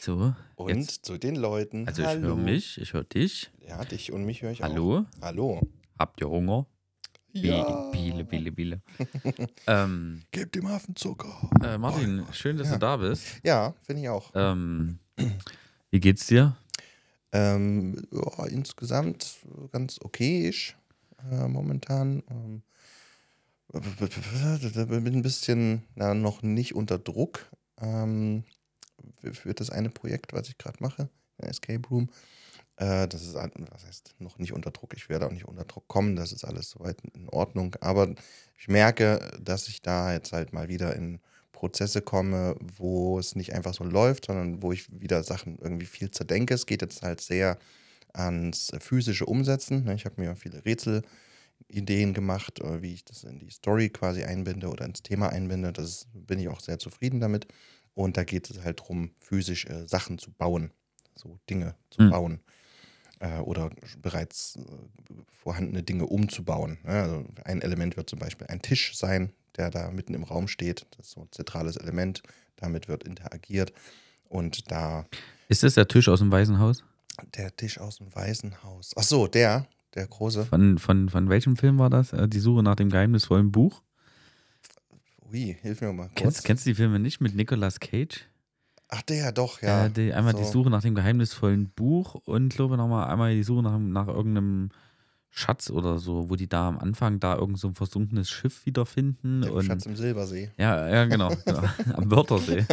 So, Und jetzt. zu den Leuten. Also ich Hallo. höre mich, ich höre dich. Ja, dich und mich höre ich auch. Hallo, Hallo. habt ihr Hunger? Ja. Biele, Biele, Biele. ähm, Gib dem Affen Zucker. äh, Martin, schön, dass Ja. du da bist. Ja, finde ich auch. Ähm, wie geht's dir? Ähm, ja, insgesamt ganz okayisch äh, momentan. Ähm, bin ein bisschen na, noch nicht unter Druck ähm, für, das eine Projekt, was ich gerade mache, Escape Room. Äh, das ist, ein- was heißt, noch nicht unter Druck. Ich werde auch nicht unter Druck kommen. Das ist alles soweit in Ordnung. Aber ich merke, dass ich da jetzt halt mal wieder in Prozesse komme, wo es nicht einfach so läuft, sondern wo ich wieder Sachen irgendwie viel zerdenke. Es geht jetzt halt sehr ans physische Umsetzen. ne? Ich habe mir viele Rätselideen gemacht, äh, wie ich das in die Story quasi einbinde oder ins Thema einbinde. Das bin ich auch sehr zufrieden damit. Und da geht es halt darum, physisch äh, Sachen zu bauen, so Dinge zu Hm. bauen äh, oder bereits äh, vorhandene Dinge umzubauen. ne? Also ein Element wird zum Beispiel ein Tisch sein, der da mitten im Raum steht. Das ist so ein zentrales Element. Damit wird interagiert. Und da Ist das der Tisch aus dem Weißen Haus? der Tisch aus dem Waisenhaus. Ach so, der, der große. Von, von, von welchem Film war das? Äh, Die Suche nach dem geheimnisvollen Buch? Ui, hilf mir mal kurz. Kennst, kennst du die Filme nicht mit Nicolas Cage? Ach, der, doch, ja. Äh, die, einmal die So. Suche nach dem geheimnisvollen Buch und glaube nochmal einmal die Suche nach, nach irgendeinem Schatz oder so, wo die da am Anfang da irgend so ein versunkenes Schiff wiederfinden. Der und Schatz im Silbersee. Ja, ja, genau. genau. Am Wörthersee.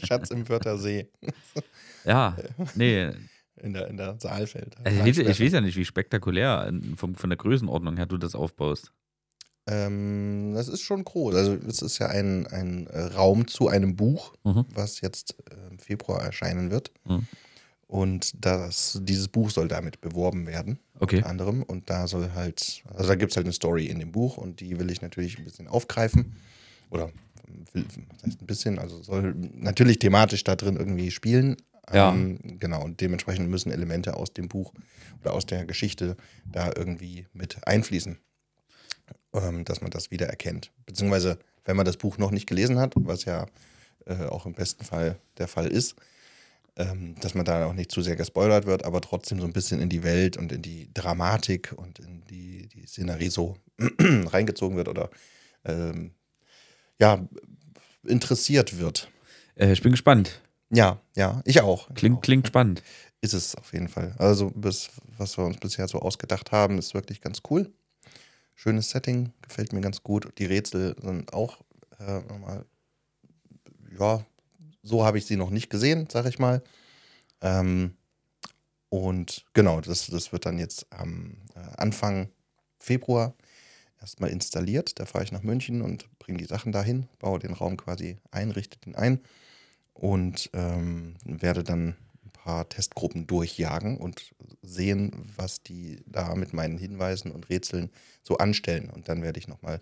Schatz im Wörthersee. Ja, nee. In der, in der Saalfeld. Also ich, weiß, ich weiß ja nicht, wie spektakulär vom, von der Größenordnung her du das aufbaust. Ähm, das ist schon groß. Also, es ist ja ein, ein äh, Raum zu einem Buch, Mhm. was jetzt äh, im Februar erscheinen wird. Mhm. Und das, dieses Buch soll damit beworben werden, Okay. unter anderem. Und da soll halt, also da gibt es halt eine Story in dem Buch und die will ich natürlich ein bisschen aufgreifen. Oder will, was heißt ein bisschen, also soll natürlich thematisch da drin irgendwie spielen. Ja. Ähm, genau, und dementsprechend müssen Elemente aus dem Buch oder aus der Geschichte da irgendwie mit einfließen, ähm, dass man das wieder erkennt. Beziehungsweise, wenn man das Buch noch nicht gelesen hat, was ja äh, auch im besten Fall der Fall ist, ähm, dass man da auch nicht zu sehr gespoilert wird, aber trotzdem so ein bisschen in die Welt und in die Dramatik und in die, die Szenerie so reingezogen wird oder ähm, ja, interessiert wird. Äh, ich bin gespannt. Ja, ja, ich auch. Ich Klingt, auch. klingt spannend. Ist es auf jeden Fall. Also, bis, was wir uns bisher so ausgedacht haben, ist wirklich ganz cool. Schönes Setting, gefällt mir ganz gut. Die Rätsel sind auch äh, nochmal, ja, so habe ich sie noch nicht gesehen, sag ich mal. Ähm, und genau, das, das wird dann jetzt am äh, Anfang Februar erstmal installiert. Da fahre ich nach München und bringe die Sachen dahin, baue den Raum quasi ein, richte den ein und ähm, werde dann paar Testgruppen durchjagen und sehen, was die da mit meinen Hinweisen und Rätseln so anstellen. Und dann werde ich nochmal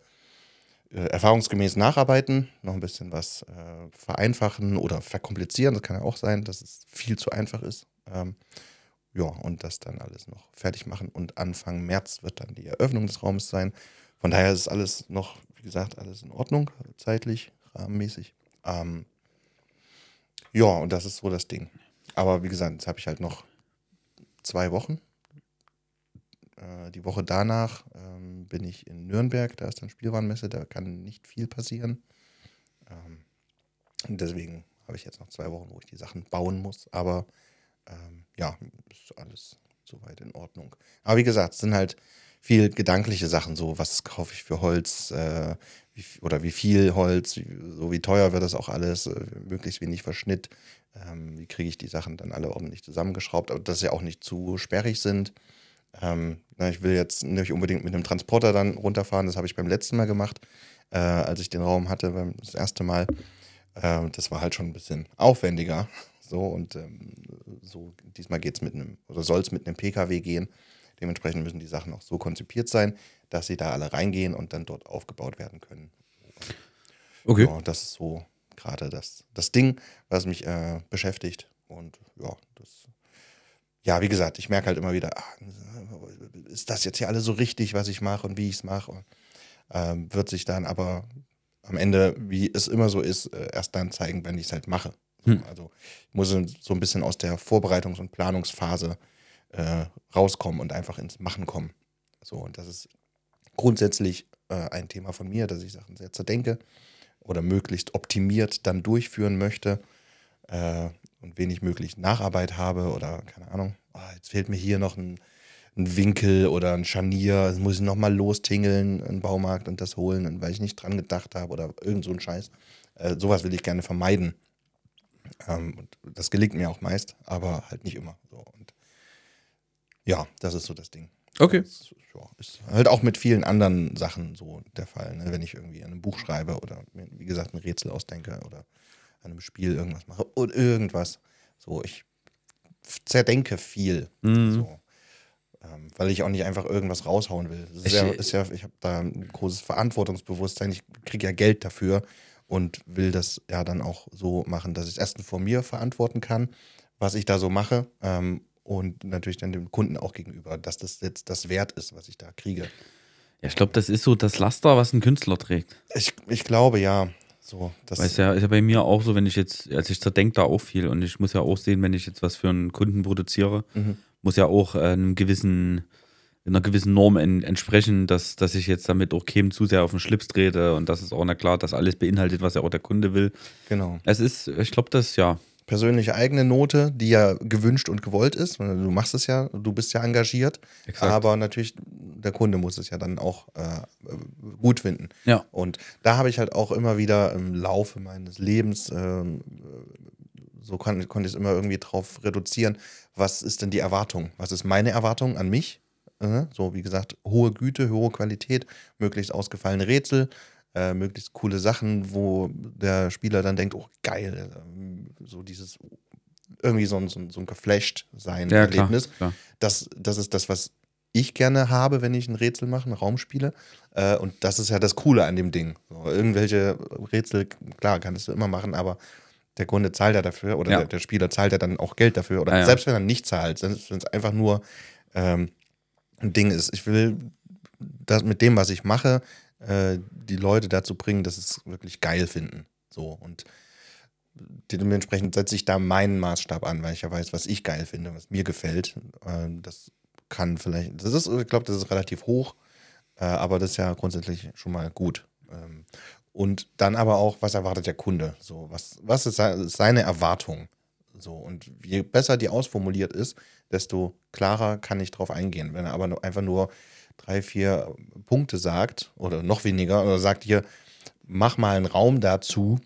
äh, erfahrungsgemäß nacharbeiten, noch ein bisschen was äh, vereinfachen oder verkomplizieren. Das kann ja auch sein, dass es viel zu einfach ist. Ähm, ja, und das dann alles noch fertig machen. Und Anfang März wird dann die Eröffnung des Raumes sein. Von daher ist alles noch, wie gesagt, alles in Ordnung, zeitlich, rahmenmäßig. Ähm, ja, und das ist so das Ding. Aber wie gesagt, jetzt habe ich halt noch zwei Wochen. Äh, die Woche danach ähm, bin ich in Nürnberg, da ist dann Spielwarenmesse, da kann nicht viel passieren. Ähm, deswegen habe ich jetzt noch zwei Wochen, wo ich die Sachen bauen muss. Aber ähm, ja, ist alles soweit in Ordnung. Aber wie gesagt, es sind halt viel gedankliche Sachen, so was kaufe ich für Holz äh, wie, oder wie viel Holz, wie, so wie teuer wird das auch alles, äh, möglichst wenig Verschnitt, ähm, wie kriege ich die Sachen dann alle ordentlich zusammengeschraubt, aber dass sie auch nicht zu sperrig sind. Ähm, na, ich will jetzt nicht unbedingt mit einem Transporter dann runterfahren, das habe ich beim letzten Mal gemacht, äh, als ich den Raum hatte, beim, das erste Mal. Ähm, das war halt schon ein bisschen aufwendiger. So, und ähm, so diesmal geht es mit einem, oder soll es mit einem Pkw gehen. Dementsprechend müssen die Sachen auch so konzipiert sein, dass sie da alle reingehen und dann dort aufgebaut werden können. Okay. Ja, das ist so gerade das, das Ding, was mich äh, beschäftigt. Und ja, das, ja, wie gesagt, ich merke halt immer wieder, ah, ist das jetzt hier alles so richtig, was ich mache und wie ich es mache? Ähm, wird sich dann aber am Ende, wie es immer so ist, äh, erst dann zeigen, wenn ich es halt mache. Hm. Also ich muss so ein bisschen aus der Vorbereitungs- und Planungsphase äh, rauskommen und einfach ins Machen kommen. So, und das ist grundsätzlich äh, ein Thema von mir, dass ich Sachen sehr zerdenke oder möglichst optimiert dann durchführen möchte äh, und wenig möglich Nacharbeit habe oder keine Ahnung, ah, jetzt fehlt mir hier noch ein, ein Winkel oder ein Scharnier, jetzt muss ich nochmal lostingeln in den Baumarkt und das holen, weil ich nicht dran gedacht habe oder irgend so ein Scheiß. Äh, sowas will ich gerne vermeiden. Ähm, das gelingt mir auch meist, aber halt nicht immer. So. Und ja, das ist so das Ding. Okay. Das, ja, ist halt auch mit vielen anderen Sachen so der Fall. Ne? Wenn ich irgendwie an einem Buch schreibe oder mir, wie gesagt, ein Rätsel ausdenke oder an einem Spiel irgendwas mache oder irgendwas. So, ich zerdenke viel. Mhm. So. Ähm, weil ich auch nicht einfach irgendwas raushauen will. Das ist Ich- ja, ist ja, ich habe da ein großes Verantwortungsbewusstsein. Ich kriege ja Geld dafür und will das ja dann auch so machen, dass ich es erstens vor mir verantworten kann, was ich da so mache. Ähm, und natürlich dann dem Kunden auch gegenüber, dass das jetzt das wert ist, was ich da kriege. Ja, ich glaube, das ist so das Laster, was ein Künstler trägt. Ich, ich glaube ja. So, das, Weil es ja, ist ja bei mir auch so, wenn ich jetzt, also ich zerdenke da auch viel und ich muss ja auch sehen, wenn ich jetzt was für einen Kunden produziere, Mhm. muss ja auch äh, einem gewissen, einer gewissen Norm en, entsprechen, dass, dass ich jetzt damit auch keinem zu sehr auf den Schlips trete und das ist auch, na klar, das alles beinhaltet, was ja auch der Kunde will. genau. Es ist, ich glaube, das, ja, Persönliche eigene Note, die ja gewünscht und gewollt ist. Du machst es ja, du bist ja engagiert. Exakt. Aber natürlich, der Kunde muss es ja dann auch äh, gut finden. ja, Und da habe ich halt auch immer wieder im Laufe meines Lebens, ähm, so kon konnte ich es immer irgendwie drauf reduzieren, was ist denn die Erwartung? Was ist meine Erwartung an mich? Äh, so, wie gesagt, hohe Güte, hohe Qualität, möglichst ausgefallene Rätsel, äh, möglichst coole Sachen, wo der Spieler dann denkt, oh geil, äh, so dieses, irgendwie so ein, so ein, so ein geflasht sein ja, klar, Erlebnis klar. das, das ist das, was ich gerne habe, wenn ich ein Rätsel mache, ein Raumspiele. Äh, und das ist ja das Coole an dem Ding. So, irgendwelche Rätsel, klar, kannst du immer machen, aber der Kunde zahlt ja dafür oder Ja. der, der Spieler zahlt ja dann auch Geld dafür. Oder Ja, ja. selbst wenn er nicht zahlt, selbst wenn es einfach nur ähm, ein Ding ist. Ich will das mit dem, was ich mache, äh, die Leute dazu bringen, dass sie es wirklich geil finden. So und dementsprechend setze ich da meinen Maßstab an, weil ich ja weiß, was ich geil finde, was mir gefällt. Äh, das kann vielleicht, das ist, ich glaube, das ist relativ hoch, äh, aber das ist ja grundsätzlich schon mal gut. Ähm, und dann aber auch, was erwartet der Kunde? So, was, was ist se- seine Erwartung? So, und je besser die ausformuliert ist, desto klarer kann ich drauf eingehen. Wenn er aber einfach nur drei, vier Punkte sagt oder noch weniger oder sagt hier, mach mal einen Raum dazu,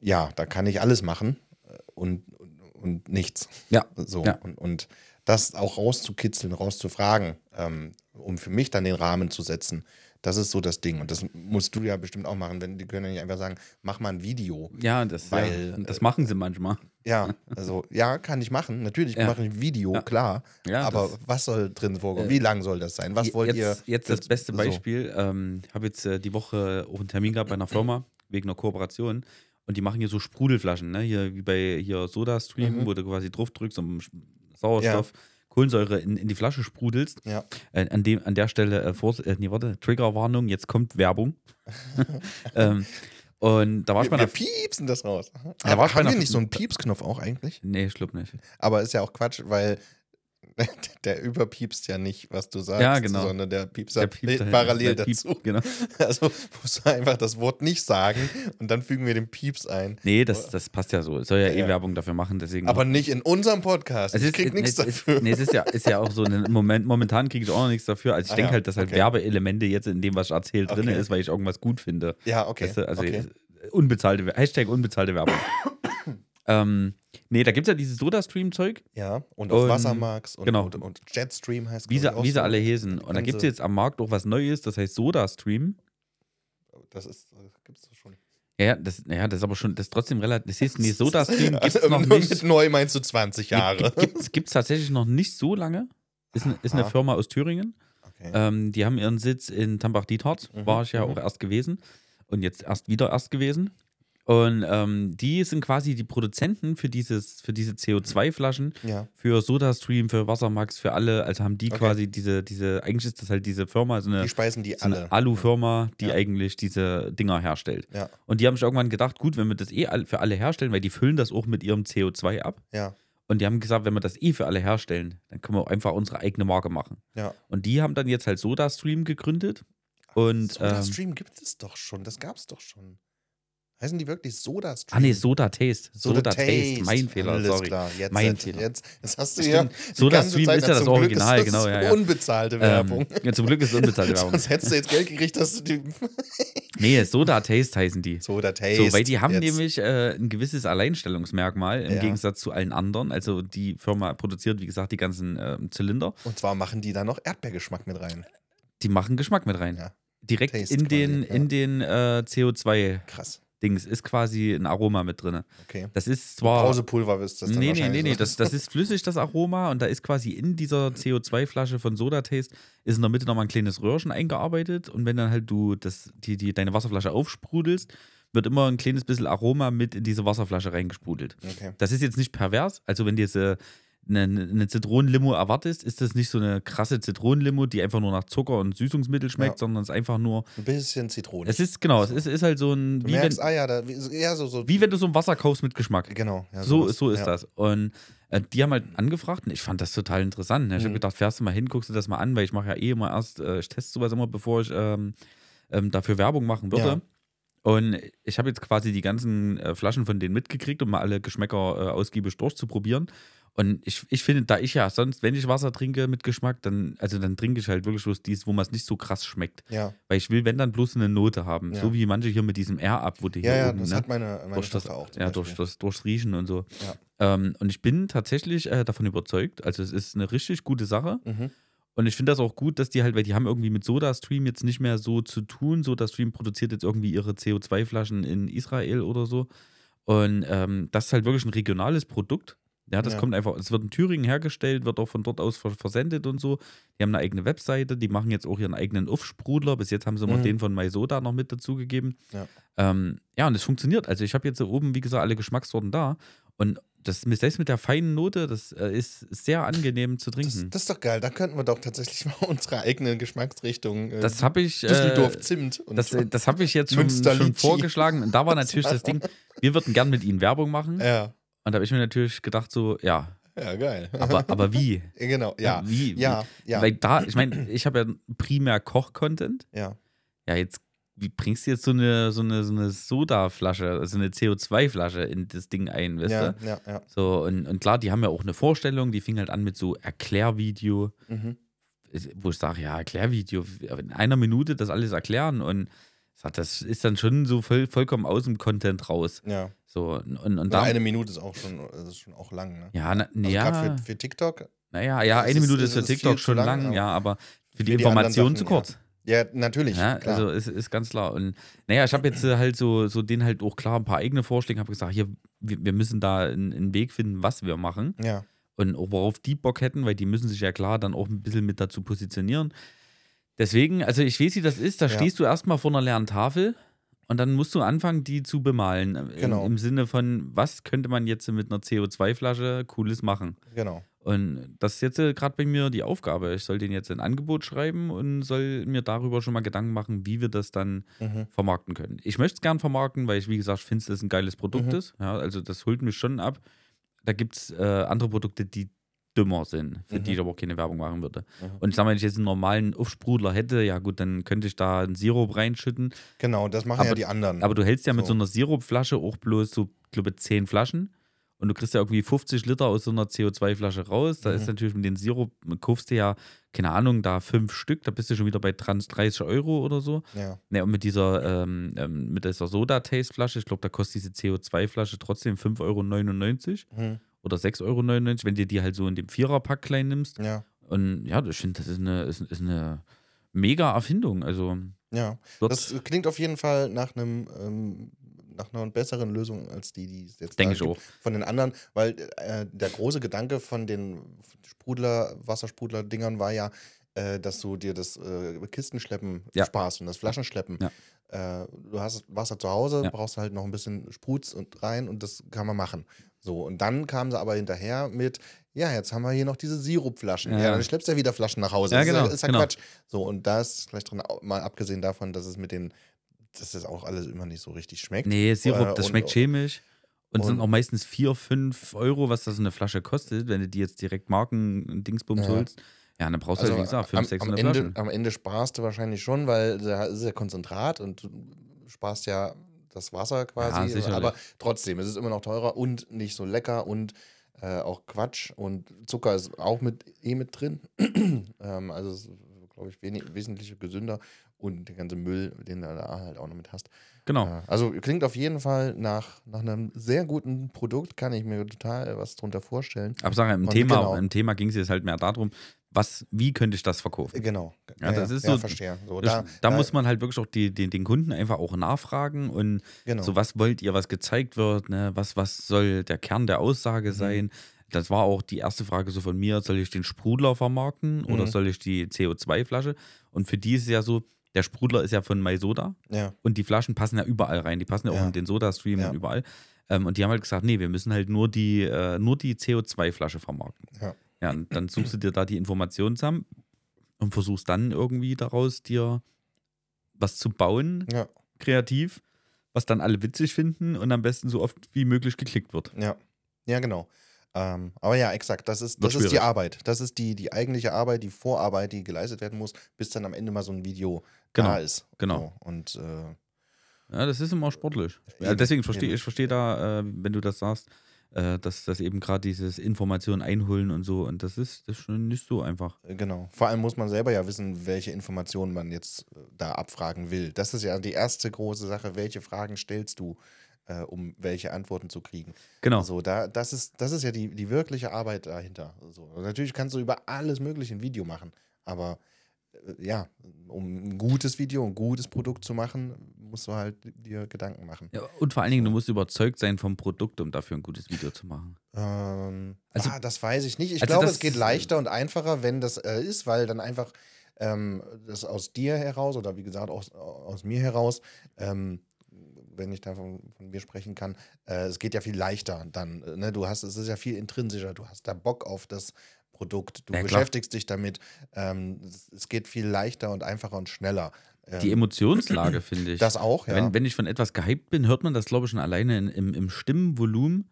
ja, da kann ich alles machen äh, und, und, und nichts. Ja, So, ja. und, und das auch rauszukitzeln, rauszufragen, ähm, um für mich dann den Rahmen zu setzen, das ist so das Ding. Und das musst du ja bestimmt auch machen. Wenn, die können ja nicht einfach sagen, mach mal ein Video. Ja, das, Weil, ja, das machen sie manchmal. Ja, also ja, kann ich machen. Natürlich Ja. mache ich ein Video, Ja. klar. Ja, aber was soll drin vorkommen? Äh, Wie lang soll das sein? Was wollt jetzt, ihr? Jetzt das beste so. Beispiel. Ähm, Ich habe jetzt äh, die Woche auch einen Termin gehabt bei einer Firma wegen einer Kooperation. Und die machen hier so Sprudelflaschen, ne? Hier wie bei hier Soda-Stream, Mhm. wo du quasi drauf drückst und Sauerstoff, Kohlensäure in, in die Flasche sprudelst. Ja. Äh, an, dem, an der Stelle, äh, vor, äh, nee, warte, Triggerwarnung, jetzt kommt Werbung. ähm, und da war ich bei Wir piepsen das raus. Da war Haben wir nicht so einen Piepsknopf auch eigentlich? Nee, ich glaube nicht. Aber ist ja auch Quatsch, weil der überpiepst ja nicht, was du sagst, Ja, genau. sondern der piepst Der piept dahin, parallel der dazu. Genau. Also musst du einfach das Wort nicht sagen und dann fügen wir den Pieps ein. Nee, das, das passt ja so. Es soll ja, Ja, eh. Werbung dafür machen, deswegen. Aber nicht in unserem Podcast. Es ich ist, krieg nichts dafür. Nee, es ist ja, ist ja auch so, Moment, momentan kriege ich auch noch nichts dafür. Also ich Ah, denke ja, halt, dass halt okay. Werbeelemente jetzt in dem, was ich erzähle, drin Okay. ist, weil ich irgendwas gut finde. ja, okay. Weißt du, also okay. unbezahlte, Hashtag unbezahlte Werbung. ähm, nee, da gibt es ja dieses Soda-Stream-Zeug, Ja, und auf Und- Wassermax und, genau. und, und Jetstream heißt wie sie, auch so. alle hesen. Und da gibt es jetzt am Markt auch was Neues, das heißt Soda-Stream. Das ist, das gibt's doch schon. Ja, das, ja, das ist aber schon, das ist trotzdem relativ, das heißt, nee, Soda-Stream gibt es Also, noch nicht. mit neu meinst du 20 Jahre. Gibt es tatsächlich noch nicht so lange. Ist, eine- ist eine. Firma aus Thüringen. Okay. Ähm, die haben ihren Sitz in Tambach-Diethardt, Mhm, war ich ja mhm. auch erst gewesen und jetzt erst wieder erst gewesen. Und ähm, die sind quasi die Produzenten für, dieses, für diese CO2-Flaschen, Ja. für SodaStream, für Wassermax, für alle. Also haben die Okay. quasi diese, diese, eigentlich ist das halt diese Firma, so eine, Die speisen die so alle. Alu-Firma, die Ja. eigentlich diese Dinger herstellt. Ja, Und die haben sich irgendwann gedacht, gut, wenn wir das eh für alle herstellen, weil die füllen das auch mit ihrem CO2 ab. ja, Und die haben gesagt, wenn wir das eh für alle herstellen, dann können wir auch einfach unsere eigene Marke machen. ja. Und die haben dann jetzt halt SodaStream gegründet. Und Soda ähm, gibt es doch schon. Das gab's doch schon. Heißen die wirklich Soda Stream? ah nee, Soda Taste. Soda Soda, Taste. Taste. mein Fehler, Alles sorry. klar. Jetzt, Mein jetzt, Fehler. Jetzt, jetzt hast du ja. Soda Stream Zeit- ist ja das Glück Original, genau, ja, ja. Unbezahlte Werbung. Ähm, ja, zum Glück ist es unbezahlte Werbung. Sonst hättest du jetzt Geld gekriegt, dass du die. Nee, Soda Taste heißen die. Soda Taste. So, weil die haben jetzt. nämlich äh, ein gewisses Alleinstellungsmerkmal im Ja. Gegensatz zu allen anderen. Also die Firma produziert, wie gesagt, die ganzen ähm,Zylinder. Und zwar machen die da noch Erdbeergeschmack mit rein. Die machen Geschmack mit rein. Ja. Direkt Taste in den, quasi, in den äh, CO2-Dings Krass. Ist quasi ein Aroma mit drin. Okay. Das ist zwar. Brausepulver ist das dann nee, nee, nee, nee, das, das ist flüssig, das Aroma. Und da ist quasi in dieser CO2-Flasche von Soda Taste ist in der Mitte nochmal ein kleines Röhrchen eingearbeitet. Und wenn dann halt du das, die, die, deine Wasserflasche aufsprudelst, wird immer ein kleines bisschen Aroma mit in diese Wasserflasche reingesprudelt. Okay. Das ist jetzt nicht pervers. Also, wenn äh, eine, eine Zitronenlimo erwartest, ist das nicht so eine krasse Zitronenlimo, die einfach nur nach Zucker und Süßungsmittel schmeckt, Ja. sondern es ist einfach nur. Ein bisschen Zitrone. Es ist, genau, es ist, ist halt so ein. du Wie merkst, wenn, ah ja, da, ja, so, so. wie wenn du so ein Wasser kaufst mit Geschmack. Genau. Ja, So, so ist ja. das. Und äh, die haben halt angefragt und ich fand das total interessant. Ne? Ich habe Mhm. gedacht, fährst du mal hin, guckst du das mal an, weil ich mache ja eh immer erst, äh, ich teste sowas immer, bevor ich ähm, ähm, dafür Werbung machen würde. Und ich habe jetzt quasi die ganzen äh, Flaschen von denen mitgekriegt, um mal alle Geschmäcker äh, ausgiebig durchzuprobieren. Und ich, ich finde, da ich ja sonst, wenn ich Wasser trinke mit Geschmack, dann, also dann trinke ich halt wirklich bloß dies, wo man es nicht so krass schmeckt. Ja, Weil ich will, wenn dann bloß eine Note haben. Ja. So wie manche hier mit diesem R ab, wo die ja, hier ja oben, das ne? hat meine, meine durch das, auch. ja, durch Beispiel. das, durchs Riechen und so. Ja. Ähm, und ich bin tatsächlich äh, davon überzeugt. Also es ist eine richtig gute Sache. Mhm. Und ich finde das auch gut, dass die halt, weil die haben irgendwie mit SodaStream jetzt nicht mehr so zu tun. SodaStream produziert jetzt irgendwie ihre CO2-Flaschen in Israel oder so. Und ähm, das ist halt wirklich ein regionales Produkt. Ja, das Ja. kommt einfach, es wird in Thüringen hergestellt, wird auch von dort aus ver- versendet und so. Die haben eine eigene Webseite, die machen jetzt auch ihren eigenen Aufsprudler. Bis jetzt haben sie immer Mhm. den von MySoda noch mit dazugegeben. Ja. Ähm, ja, und es funktioniert. Also ich habe jetzt hier oben, wie gesagt, alle Geschmackssorten da. Und das selbst mit der feinen Note, das äh, ist sehr angenehm zu Das, trinken. das ist doch geil. Da könnten wir doch tatsächlich mal unsere eigene Geschmacksrichtung. Äh, Das, habe ich. Düsseldorf Äh, Zimt. Und das, das habe ich jetzt schon, schon vorgeschlagen. Und da war natürlich das Ding, wir würden gern mit ihnen Werbung machen. ja, Und da habe ich mir natürlich gedacht, so, ja, ja, geil. aber, aber wie? genau, ja. Wie? Ja, ja. Weil da, ich meine, ich habe ja primär Koch-Content. ja. Ja, jetzt, wie bringst du jetzt so eine, so eine, so eine Soda-Flasche, also eine CO2-Flasche in das Ding ein, weißt Ja, du? ja, ja. So, und, und klar, die haben ja auch eine Vorstellung, die fing halt an mit so Erklärvideo, Mhm. wo ich sage, ja, Erklärvideo, in einer Minute das alles erklären und sag, das ist dann schon so voll, vollkommen aus dem Content raus. ja. So, und, und, da. eine Minute ist auch schon, das ist schon auch lang, ne? ja, na, Also ja, für, für TikTok. naja, ja, es eine ist- Minute ist für TikTok schon lang, lang, ja, aber für die die Information zu Sachen, ja. Ja, natürlich. Ja, also ist, ist ganz klar. Und naja, ich habe jetzt äh, halt so, so denen halt auch klar ein paar eigene Vorschläge, habe gesagt, hier, wir, wir müssen da einen, einen Weg finden, was wir machen. ja. Und auch worauf die Bock hätten, weil die müssen sich ja klar dann auch ein bisschen mit dazu positionieren. Deswegen, also ich weiß, wie das ist, da Ja. stehst du erstmal vor einer leeren Tafel und dann musst du anfangen, die zu bemalen. Im- Genau. Im Sinne von, was könnte man jetzt mit einer CO2-Flasche Cooles machen? Genau. Und das ist jetzt gerade bei mir die Aufgabe. Ich soll denen jetzt ein Angebot schreiben und soll mir darüber schon mal Gedanken machen, wie wir das dann Mhm. vermarkten können. Ich möchte es gern vermarkten, weil ich, wie gesagt, finde, dass es ein geiles Produkt Mhm. ist. Ja, also das holt mich schon ab. Da gibt es äh, andere Produkte, die dümmer sind, für die Mhm. ich aber auch keine Werbung machen würde. Mhm. Und ich sage mal, wenn ich jetzt einen normalen Aufsprudler hätte, ja gut, dann könnte ich da einen Sirup reinschütten. Genau, das machen Aber- ja die anderen. Aber du hältst ja mit so So. einer Sirupflasche auch bloß so, glaube 10 Flaschen. Und du kriegst ja irgendwie 50 Liter aus so einer CO2-Flasche raus. Da Mhm. ist natürlich mit dem Sirup, kaufst du ja, keine Ahnung, da fünf Stück, da bist du schon wieder bei 30 Euro oder so. ja. Ne, und mit dieser, ähm, ähm, mit dieser Soda-Taste-Flasche, ich glaube, da kostet diese CO2-Flasche trotzdem 5,99 Euro Mhm. Oder 6,99 Euro, wenn du die halt so in dem Viererpack klein nimmst. Ja. Und ja, ich finde, das ist eine, ist, ist eine mega Erfindung. Also, Ja. Das klingt auf jeden Fall nach einem ähm, nach einer besseren Lösung als die, die es jetzt Denke da ich gibt von den anderen, weil äh, der große Gedanke von den Sprudler, Wassersprudler-Dingern war ja, äh, dass du dir das äh, Kistenschleppen Ja. sparst und das Flaschenschleppen. Ja. Äh, du hast Wasser zu Hause, Ja. brauchst halt noch ein bisschen Sprutz und rein und das kann man machen. So, und dann kamen sie aber hinterher mit, ja, jetzt haben wir hier noch diese Sirupflaschen. Ja, Ja. dann schleppst du ja wieder Flaschen nach Hause. Ja, das ist genau, ja, ist ja genau. Quatsch. So, und da ist vielleicht drin, mal abgesehen davon, dass es mit den, dass das auch alles immer nicht so richtig schmeckt. Nee, Sirup, Äh, das und- schmeckt chemisch. Und, sind und- auch meistens 4, 5 Euro, was das so eine Flasche kostet, wenn du die jetzt direkt Marken-Dingsbums Ja. holst. Ja, dann brauchst du halt, wie gesagt, 5, am, 600 am, Ende, Flaschen. am Ende sparst du wahrscheinlich schon, weil da ist ja Konzentrat und du sparst ja das Wasser Ja, quasi. sicherlich. aber trotzdem, es ist immer noch teurer und nicht so lecker und äh, auch Quatsch. Und Zucker ist auch mit eh mit drin. ähm, also glaube ich, wenig, wesentlich gesünder und der ganze Müll, den du da halt auch noch mit hast. Genau. Äh, also klingt auf jeden Fall nach, nach einem sehr guten Produkt, kann ich mir total was drunter vorstellen. Aber sag, im Und Thema, genau. im Thema ging es jetzt halt mehr darum, was, wie könnte ich das verkaufen? Genau. Ja, das ist ja, so- verstehe. So, Da, da muss man halt wirklich auch die, die, den Kunden einfach auch nachfragen und genau. so, was wollt ihr, was gezeigt wird, ne? was, was soll der Kern der Mhm. Aussage sein? Das war auch die erste Frage so von mir, soll ich den Sprudler vermarkten oder Mhm. soll ich die CO2-Flasche? Und für die ist es ja so, der Sprudler ist ja von MySoda ja. und die Flaschen passen ja überall rein. Die passen ja, auch Ja. in den Soda-Stream Ja. und überall. Ähm, und die haben halt gesagt, nee, wir müssen halt nur die, äh, nur die CO2-Flasche vermarkten. Ja. Ja, und dann suchst du dir da die Informationen zusammen und versuchst dann irgendwie daraus dir was zu bauen, Ja. kreativ, was dann alle witzig finden und am besten so oft wie möglich geklickt wird. Ja, ja, genau. Ähm, aber ja, exakt. Das ist, das ist die. Arbeit. Das ist die, die eigentliche Arbeit, die Vorarbeit, die geleistet werden muss, bis dann am Ende mal so ein Video Genau, da ist. genau. So, und äh, Ja, das ist immer sportlich. Ja, Eben, deswegen verstehe eben. ich verstehe da, äh, wenn du das sagst, äh, dass das eben gerade dieses Informationen einholen und so und das ist, das ist schon nicht so einfach. genau. Vor allem muss man selber ja wissen, welche Informationen man jetzt äh, da abfragen will. Das ist ja die erste große Sache. Welche Fragen stellst du, äh, um welche Antworten zu kriegen? Genau. So, da, das, ist, das ist ja die, die wirkliche Arbeit dahinter. So, natürlich kannst du über alles Mögliche ein Video machen, aber äh, ja, um ein gutes Video, ein gutes Produkt zu machen, musst du halt dir Gedanken machen. Ja, und vor allen Dingen, du musst überzeugt sein vom Produkt, um dafür ein gutes Video zu machen. Ähm, Also- ah, das weiß ich nicht. Ich also glaube, es geht leichter und einfacher, wenn das äh, ist, weil dann einfach ähm, das aus dir heraus oder wie gesagt aus, aus mir heraus, ähm, wenn ich da von, von mir sprechen kann, äh, es geht ja viel leichter dann. äh, Ne? Du hast, es ist ja viel intrinsischer, du hast da Bock auf das Produkt, du Ja, beschäftigst dich damit. Ähm, es, geht viel leichter und einfacher und schneller. Ähm, Die Emotionslage, finde ich. das auch, ja. Wenn, wenn ich von etwas gehypt bin, hört man das, glaube ich, schon alleine in, im, im Stimmenvolumen,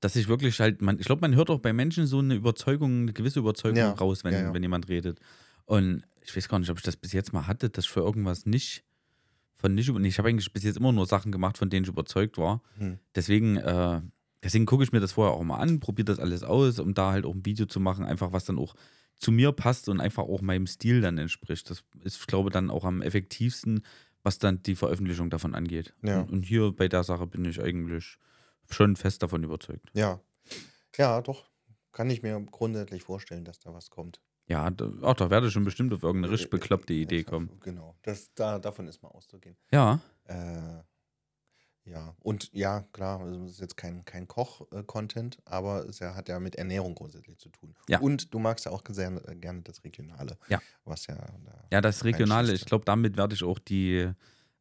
dass ich wirklich halt, man, ich glaube, man hört auch bei Menschen so eine Überzeugung, eine gewisse Überzeugung Ja, raus, wenn, ja. wenn jemand redet. Und ich weiß gar nicht, ob ich das bis jetzt mal hatte, dass ich für irgendwas nicht, von nicht, über- ich habe eigentlich bis jetzt immer nur Sachen gemacht, von denen ich überzeugt war. Hm. Deswegen, äh, deswegen gucke ich mir das vorher auch mal an, probiere das alles aus, um da halt auch ein Video zu machen, einfach was dann auch zu mir passt und einfach auch meinem Stil dann entspricht. Das ist, ich glaube, dann auch am effektivsten, was dann die Veröffentlichung davon angeht. Ja. Und, und hier bei der Sache bin ich eigentlich schon fest davon überzeugt. ja. Ja, doch. Kann ich mir grundsätzlich vorstellen, dass da was kommt. Ja, da, ach, da werde ich schon bestimmt auf irgendeine richtig bekloppte Äh, Idee äh, kommen. Genau, das, da, davon ist mal auszugehen. Ja, Äh, ja, und ja, klar, also es ist jetzt kein, kein Koch-Content, aber es ja, hat ja mit Ernährung grundsätzlich zu tun. Ja. Und du magst ja auch sehr, gerne das Regionale. Ja. Was ja da. ja, das Regionale, ich glaube, damit werde ich auch die,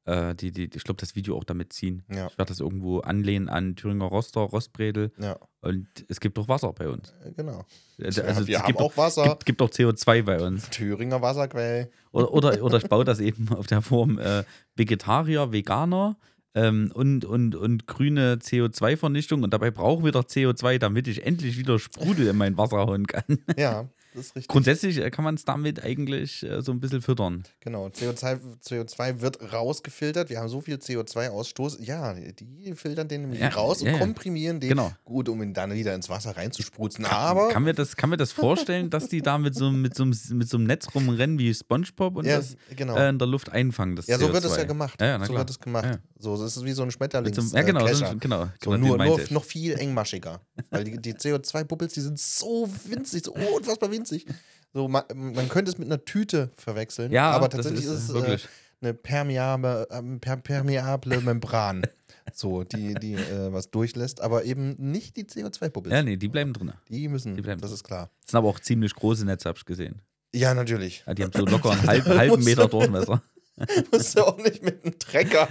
äh, die, die, ich glaube, das Video auch damit ziehen. Ja, Ich werde das irgendwo anlehnen an Thüringer Roster, Rostbredel ja, und es gibt doch Wasser bei uns. äh, genau. Also, es wir haben gibt auch doch, Wasser. gibt, gibt doch CO2 bei uns. Thüringer Wasserquell. Oder, oder, oder ich baue das eben auf der Form äh, Vegetarier, Veganer ähm, und, und, und grüne CO2-Vernichtung und dabei brauche ich wieder CO2, damit ich endlich wieder Sprudel in mein Wasser hauen kann. Ja, ist richtig. Grundsätzlich äh, kann man es damit eigentlich äh, so ein bisschen füttern. Genau, CO2, CO2 wird rausgefiltert. Wir haben so viel CO2-Ausstoß. Ja, die filtern den nämlich Ja, raus und ja, ja. komprimieren den Genau. gut, um ihn dann wieder ins Wasser reinzuspruzen. Aber Kann mir das, kann mir das vorstellen, dass die da mit so, mit so, einem, mit so einem Netz rumrennen wie Spongebob und das genau. äh, in der Luft einfangen? Das ja, so wird CO2? es ja gemacht. So wird es gemacht. So, das ist wie so ein so, einem- ja, genau, äh, so, genau. So, genau, den nur, nur noch viel engmaschiger. Weil die, die CO2-Bubbles, die sind so winzig, so unfassbar winzig. So, man, man könnte es mit einer Tüte verwechseln, Ja, aber tatsächlich ist ist, es äh, wirklich. eine permeable, ähm, per, permeable Membran, so, die, die äh, was durchlässt, aber eben nicht die CO2-Bubbles. Ja, nee, die bleiben drin. Die müssen, Die bleiben das ist klar. Das sind aber auch ziemlich große Netze, habe ich gesehen. Ja, natürlich. Ja, die haben so locker einen halb, halben Muss- Meter Durchmesser. musst du auch nicht mit einem Trecker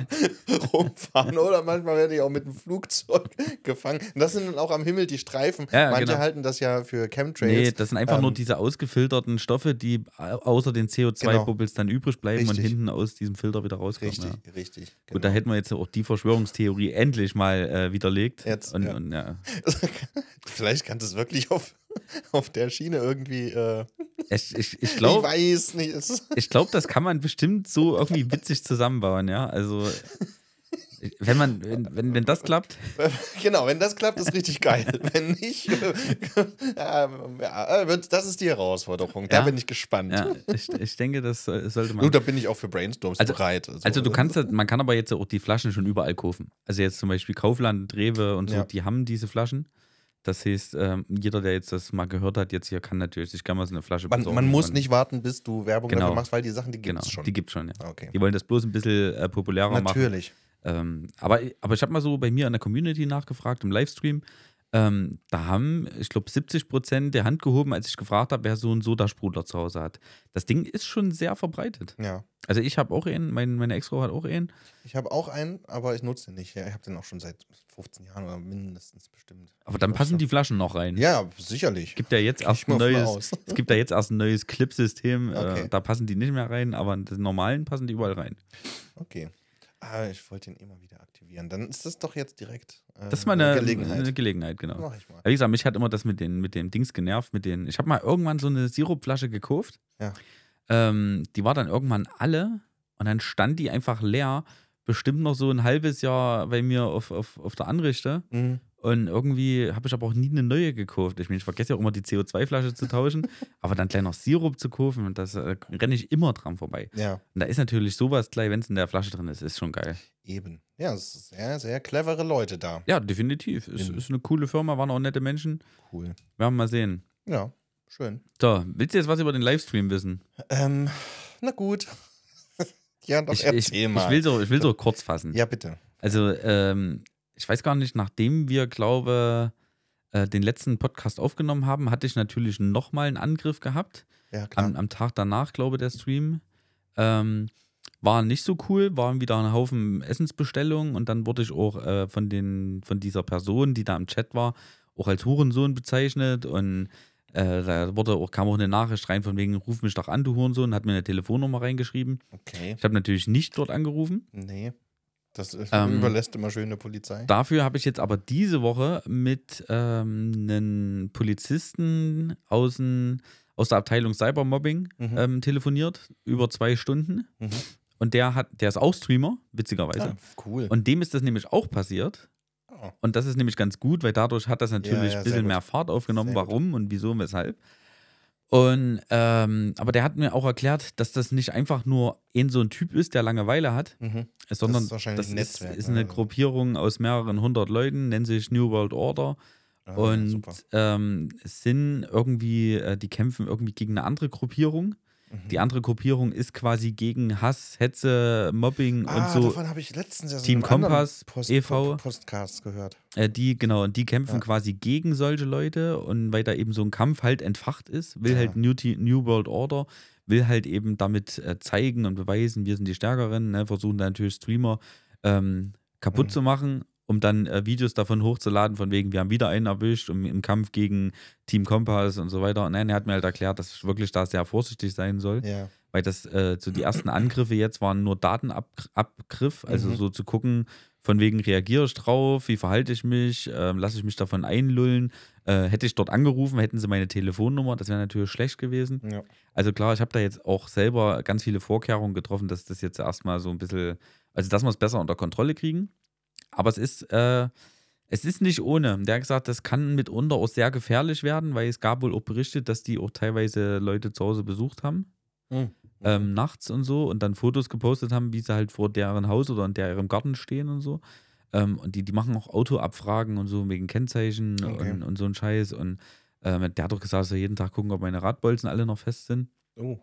rumfahren. Oder manchmal werde ich auch mit einem Flugzeug gefangen. Und das sind dann auch am Himmel die Streifen. Ja, Manche genau. halten das ja für Chemtrails. Nee, das sind einfach nur Ähm, diese ausgefilterten Stoffe, die au- außer den CO2-Bubbles dann übrig bleiben und Richtig. hinten aus diesem Filter wieder rauskommen. Richtig, Ja. richtig. Gut, da genau. hätten wir jetzt auch die Verschwörungstheorie endlich mal äh, widerlegt. Jetzt, und, ja. Und. Vielleicht kann das wirklich auf, auf der Schiene irgendwie. Äh, Ich, ich, ich ich glaube, weiß nicht. Ich glaub, das kann man bestimmt so irgendwie witzig zusammenbauen, ja. Also, wenn man, wenn, wenn, wenn das klappt, genau, wenn das klappt, ist richtig geil. Wenn nicht, äh, ähm, ja, äh, wird- das ist die Herausforderung. Da Ja. bin ich gespannt. ja, ich, ich denke, das soll- sollte man. Du, da bin ich auch für Brainstorms Also- bereit. Also du kannst, halt- man kann aber jetzt auch die Flaschen schon überall kaufen. Also jetzt zum Beispiel Kaufland, Rewe und so, die haben diese Flaschen. Das heißt, ähm, jeder, der jetzt das mal gehört hat, jetzt hier kann natürlich sich gerne mal so eine Flasche Man, besorgen. man muss nicht warten, bis du Werbung Genau. dafür machst, weil die Sachen, die gibt Genau, es schon. die gibt schon, ja. okay. Die wollen das bloß ein bisschen äh, populärer machen. Natürlich. Ähm, aber, aber ich habe mal so bei mir in der Community nachgefragt, im Livestream. Ähm, da haben, ich glaube, 70 Prozent der Hand gehoben, als ich gefragt habe, wer so einen Sodasprudler zu Hause hat. Das Ding ist schon sehr verbreitet. Ja. Also ich habe auch einen, mein, meine Ex-Frau hat auch einen. Ich habe auch einen, aber ich nutze den nicht. Ich habe den auch schon seit 15 Jahren oder mindestens bestimmt. Aber dann passen die Flaschen noch rein. Ja, sicherlich. Es gibt ja jetzt erst ein neues, es gibt ja jetzt erst ein neues Clip-System. Okay. Äh, da passen die nicht mehr rein, aber in den normalen passen die überall rein. Okay. Ah, ich wollte ihn immer wieder aktivieren. Dann ist das doch jetzt direkt äh, Das ist mal eine Gelegenheit. Eine Gelegenheit, genau. Mach ich mal. Wie gesagt, mich hat immer das mit, den, mit dem Dings genervt. Mit den, ich habe mal irgendwann so eine Sirupflasche gekauft. Ja. Ähm, die war dann irgendwann alle und dann stand die einfach leer. Bestimmt noch so ein halbes Jahr bei mir auf, auf, auf der Anrichte. Mhm. Und irgendwie habe ich aber auch nie eine neue gekauft. Ich, meine, ich vergesse ja auch immer die CO2-Flasche zu tauschen. aber dann gleich noch Sirup zu kaufen, und das äh, renne ich immer dran vorbei. Ja, Und da ist natürlich sowas gleich, wenn es in der Flasche drin ist, ist schon geil. eben. Ja, sehr, sehr clevere Leute da. Ja, definitiv. Ist, ist eine coole Firma, waren auch nette Menschen. Cool. Wir mal sehen. Ja, schön. So, willst du jetzt was über den Livestream wissen? Ähm, na gut. ja, doch, ich, erzähl ich, mal. ich, will so, ich will so kurz fassen. ja, bitte. Also, ähm, ich weiß gar nicht, nachdem wir, glaube äh, den letzten Podcast aufgenommen haben, hatte ich natürlich nochmal einen Angriff gehabt. Ja, klar. Am, am Tag danach, glaube ich, der Stream. Ähm, war nicht so cool, waren wieder ein Haufen Essensbestellungen und dann wurde ich auch äh, von, den, von dieser Person, die da im Chat war, auch als Hurensohn bezeichnet und äh, da wurde auch, kam auch eine Nachricht rein von wegen, ruf mich doch an, du Hurensohn, hat mir eine Telefonnummer reingeschrieben. okay. Ich habe natürlich nicht dort angerufen. Nee. Das Ähm, überlässt immer schön der Polizei. Dafür habe ich jetzt aber diese Woche mit ähm, einem Polizisten aus, dem- aus der Abteilung Cybermobbing Mhm. ähm, telefoniert, über zwei Stunden. Mhm. Und der hat, der ist auch Streamer, witzigerweise. Ah, cool. Und dem ist das nämlich auch passiert. Oh. Und das ist nämlich ganz gut, weil dadurch hat das natürlich ja, ein sehr bisschen gut. mehr Fahrt aufgenommen, Sehr gut. warum und wieso und weshalb. Und ähm, aber der hat mir auch erklärt, dass das nicht einfach nur ein so ein Typ ist, der Langeweile hat, Mhm. sondern ist wahrscheinlich das ein ist, Netzwerk, ist ne? eine Gruppierung aus mehreren hundert Leuten, nennt sich New World Order. Ah, und ähm, sind irgendwie, äh, die kämpfen irgendwie gegen eine andere Gruppierung. Mhm. Die andere Gruppierung ist quasi gegen Hass, Hetze, Mobbing ah, und so. davon habe ich letztens ja so Team Kompass Post, e.V.. Postcast gehört. Äh, die, genau, und die kämpfen Ja. quasi gegen solche Leute und weil da eben so ein Kampf halt entfacht ist, will Ja. halt New, New World Order, will halt eben damit äh, zeigen und beweisen, wir sind die Stärkeren, ne, versuchen da natürlich Streamer ähm, kaputt Mhm. zu machen, um dann äh, Videos davon hochzuladen, von wegen, wir haben wieder einen erwischt um, im Kampf gegen Team Kompass und so weiter. Nein, er hat mir halt erklärt, dass ich wirklich da sehr vorsichtig sein soll Ja. weil das äh, so die ersten Angriffe jetzt waren nur Datenabgriff, also Mhm. so zu gucken, von wegen reagiere ich drauf, wie verhalte ich mich, ähm, lasse ich mich davon einlullen, äh, hätte ich dort angerufen, hätten sie meine Telefonnummer, das wäre natürlich schlecht gewesen. ja. Also klar, ich habe da jetzt auch selber ganz viele Vorkehrungen getroffen, dass das jetzt erstmal so ein bisschen, also dass wir es besser unter Kontrolle kriegen. Aber es ist, äh, es ist nicht ohne. Der hat gesagt, das kann mitunter auch sehr gefährlich werden, weil es gab wohl auch Berichte, dass die auch teilweise Leute zu Hause besucht haben Mhm. ähm, nachts und so und dann Fotos gepostet haben, wie sie halt vor deren Haus oder in deren Garten stehen und so. Ähm, und die, die machen auch Autoabfragen und so wegen Kennzeichen Okay. und, und so ein Scheiß. Und ähm, der hat doch gesagt, dass er jeden Tag gucken, ob meine Radbolzen alle noch fest sind. Oh.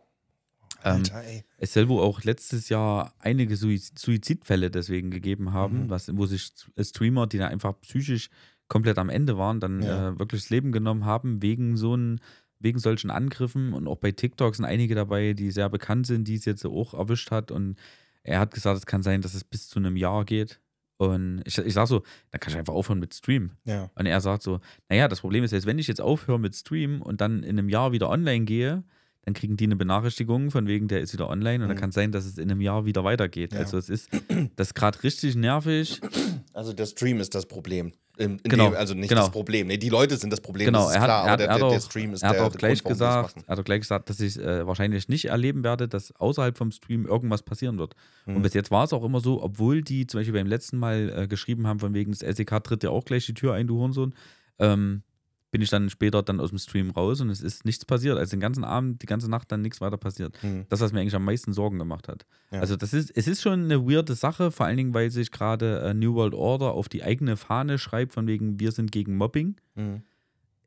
Ähm, Alter, ey. Es soll wohl auch letztes Jahr einige Suiz- Suizidfälle deswegen gegeben haben, Mhm. was, wo sich Streamer, die da einfach psychisch komplett am Ende waren, dann Ja. äh, wirklich das Leben genommen haben, wegen so, ein, wegen solchen Angriffen und auch bei TikTok sind einige dabei, die sehr bekannt sind, die es jetzt auch erwischt hat und er hat gesagt, es kann sein, dass es bis zu einem Jahr geht. Und ich, ich sag so, dann kann ich einfach aufhören mit Stream. Ja. Und er sagt so, naja, das Problem ist jetzt, wenn ich jetzt aufhöre mit Stream und dann in einem Jahr wieder online gehe, dann kriegen die eine Benachrichtigung von wegen, der ist wieder online und dann Mhm. kann es sein, dass es in einem Jahr wieder weitergeht. Ja. Also es ist das ist gerade richtig nervig. Also der Stream ist das Problem. In, in Genau, dem, also nicht genau. das Problem. Nee, die Leute sind das Problem, Genau, das er hat, klar, er hat, aber er der, hat der, auch, der Stream ist er hat der, auch gleich Grund, gesagt, er hat auch gleich gesagt, dass ich äh, wahrscheinlich nicht erleben werde, dass außerhalb vom Stream irgendwas passieren wird. Mhm. Und bis jetzt war es auch immer so, obwohl die zum Beispiel beim letzten Mal äh, geschrieben haben, von wegen das SEK tritt ja auch gleich die Tür ein, du Hurensohn, ähm, bin ich dann später dann aus dem Stream raus und es ist nichts passiert. Also den ganzen Abend, die ganze Nacht dann nichts weiter passiert. Hm. Das, was mir eigentlich am meisten Sorgen gemacht hat. Ja. Also das ist, es ist schon eine weirde Sache, vor allen Dingen, weil sich gerade äh, New World Order auf die eigene Fahne schreibt, von wegen, wir sind gegen Mobbing Hm.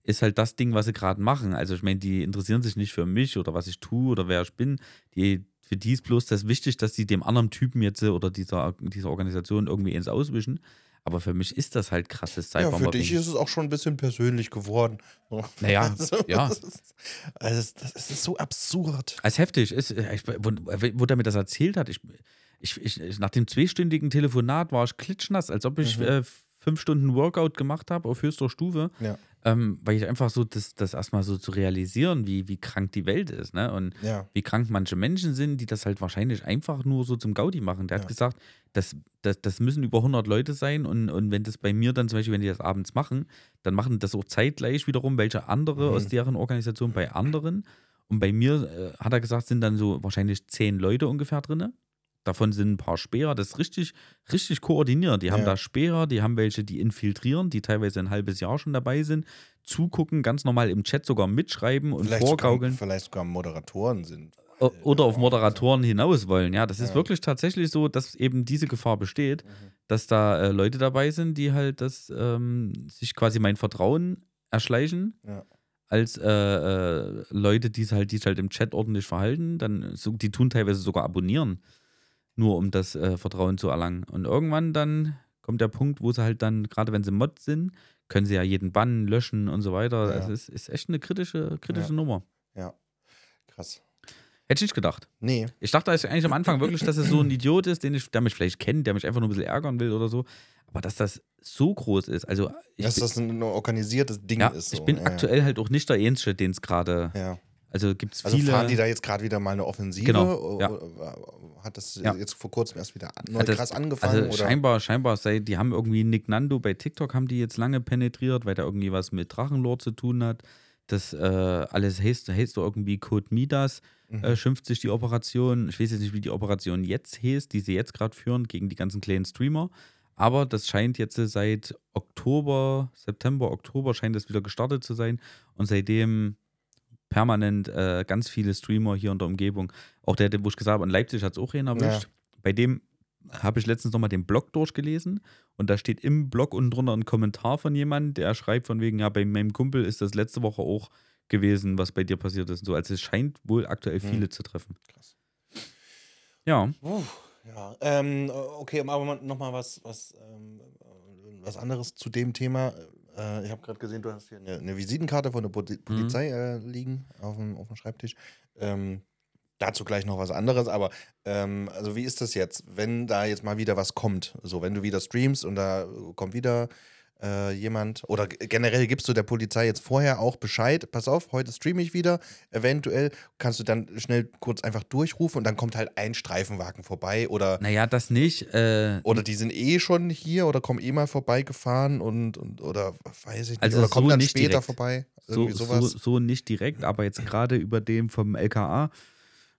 ist halt das Ding, was sie gerade machen. Also ich meine, die interessieren sich nicht für mich oder was ich tue oder wer ich bin. Die, für die ist bloß das wichtig, dass sie dem anderen Typen jetzt oder dieser, dieser Organisation irgendwie ins Auswischen. Aber für mich ist das halt krasses Ja, für Cybermobbing. dich ist es auch schon ein bisschen persönlich geworden. So. Naja, Also, ja. Das ist, also das, ist so absurd. Als heftig ist, äh, ich, wo, wo der mir das erzählt hat, ich, ich, ich, nach dem zweistündigen Telefonat war ich klitschnass, als ob ich Mhm. äh, fünf Stunden Workout gemacht habe auf höchster Stufe. Ja. Ähm, weil ich einfach so, das, das erstmal so zu realisieren, wie, wie krank die Welt ist, ne? Und Ja. wie krank manche Menschen sind, die das halt wahrscheinlich einfach nur so zum Gaudi machen. Der Ja. hat gesagt, das, das, das müssen über 100 Leute sein und, und wenn das bei mir dann zum Beispiel, wenn die das abends machen, dann machen das auch zeitgleich wiederum welche andere Mhm. aus deren Organisation bei anderen. Und bei mir, äh, hat er gesagt, sind dann so wahrscheinlich zehn Leute ungefähr drin. Davon sind ein paar Speer, das ist richtig, richtig koordiniert. Die haben Ja. da Speer, die haben welche, die infiltrieren, die teilweise ein halbes Jahr schon dabei sind, zugucken, ganz normal im Chat sogar mitschreiben und Vielleicht sogar, vorgaukeln. vielleicht sogar Moderatoren sind. O- Oder auf Moderatoren hinaus wollen. Ja, das ist Ja. wirklich tatsächlich so, dass eben diese Gefahr besteht, Mhm. dass da äh, Leute dabei sind, die halt das ähm, sich quasi mein Vertrauen erschleichen, Ja. als äh, äh, Leute, die es halt, die sich halt im Chat ordentlich verhalten. Dann so, die tun teilweise sogar abonnieren, nur um das äh, Vertrauen zu erlangen. Und irgendwann dann kommt der Punkt, wo sie halt dann, gerade wenn sie Mod sind, können sie ja jeden bannen, löschen und so weiter. Ja. Das ist, ist echt eine kritische, kritische Ja. Nummer. Ja. Krass. Hätte ich nicht gedacht. Nee. Ich dachte eigentlich am Anfang wirklich, dass es so ein Idiot ist, den ich, der mich vielleicht kennt, der mich einfach nur ein bisschen ärgern will oder so. Aber dass das so groß ist, also ich, dass bin, das ein organisiertes Ding ja, ist. So. ich bin ja, aktuell halt auch nicht der Einzige, den es gerade, ja. Also gibt es Also viele. fahren die da jetzt gerade wieder mal eine Offensive? Genau, ja. Oder Hat das Ja. jetzt vor kurzem erst wieder neu das- krass angefangen? also oder? scheinbar, scheinbar sei, die haben irgendwie Nick Nando bei TikTok haben die jetzt lange penetriert, weil da irgendwie was mit Drachenlord zu tun hat. Das äh, alles heißt, heißt so irgendwie Code Midas, Mhm. äh, schimpft sich die Operation. Ich weiß jetzt nicht, wie die Operation jetzt heißt, die sie jetzt gerade führen gegen die ganzen kleinen Streamer. Aber das scheint jetzt seit Oktober, September, Oktober scheint das wieder gestartet zu sein. Und seitdem permanent äh, ganz viele Streamer hier in der Umgebung. Auch der, wo ich gesagt habe, in Leipzig hat es auch einen erwischt. Bei dem habe ich letztens nochmal den Blog durchgelesen und da steht im Blog unten drunter ein Kommentar von jemandem, der schreibt von wegen, ja, bei meinem Kumpel ist das letzte Woche auch gewesen, was bei dir passiert ist. und So, also es scheint wohl aktuell Hm. viele zu treffen. Krass. Ja, Puh, ja, ähm, okay, aber nochmal was, was, ähm, was anderes zu dem Thema. Äh, ich habe gerade gesehen, du hast hier eine, eine Visitenkarte von der Poli- Polizei äh, liegen auf dem, auf dem Schreibtisch. Ähm, dazu gleich noch was anderes, aber ähm, also wie ist das jetzt, wenn da jetzt mal wieder was kommt? So, wenn du wieder streamst und da kommt wieder äh, jemand oder generell gibst du der Polizei jetzt vorher auch Bescheid, pass auf, heute streame ich wieder, eventuell kannst du dann schnell kurz einfach durchrufen und dann kommt halt ein Streifenwagen vorbei oder naja, das nicht. Äh, oder die sind eh schon hier oder kommen eh mal vorbeigefahren und, und oder weiß ich nicht. Also oder so kommen dann nicht später direkt. vorbei. so, so, so nicht direkt, aber jetzt gerade über dem vom LKA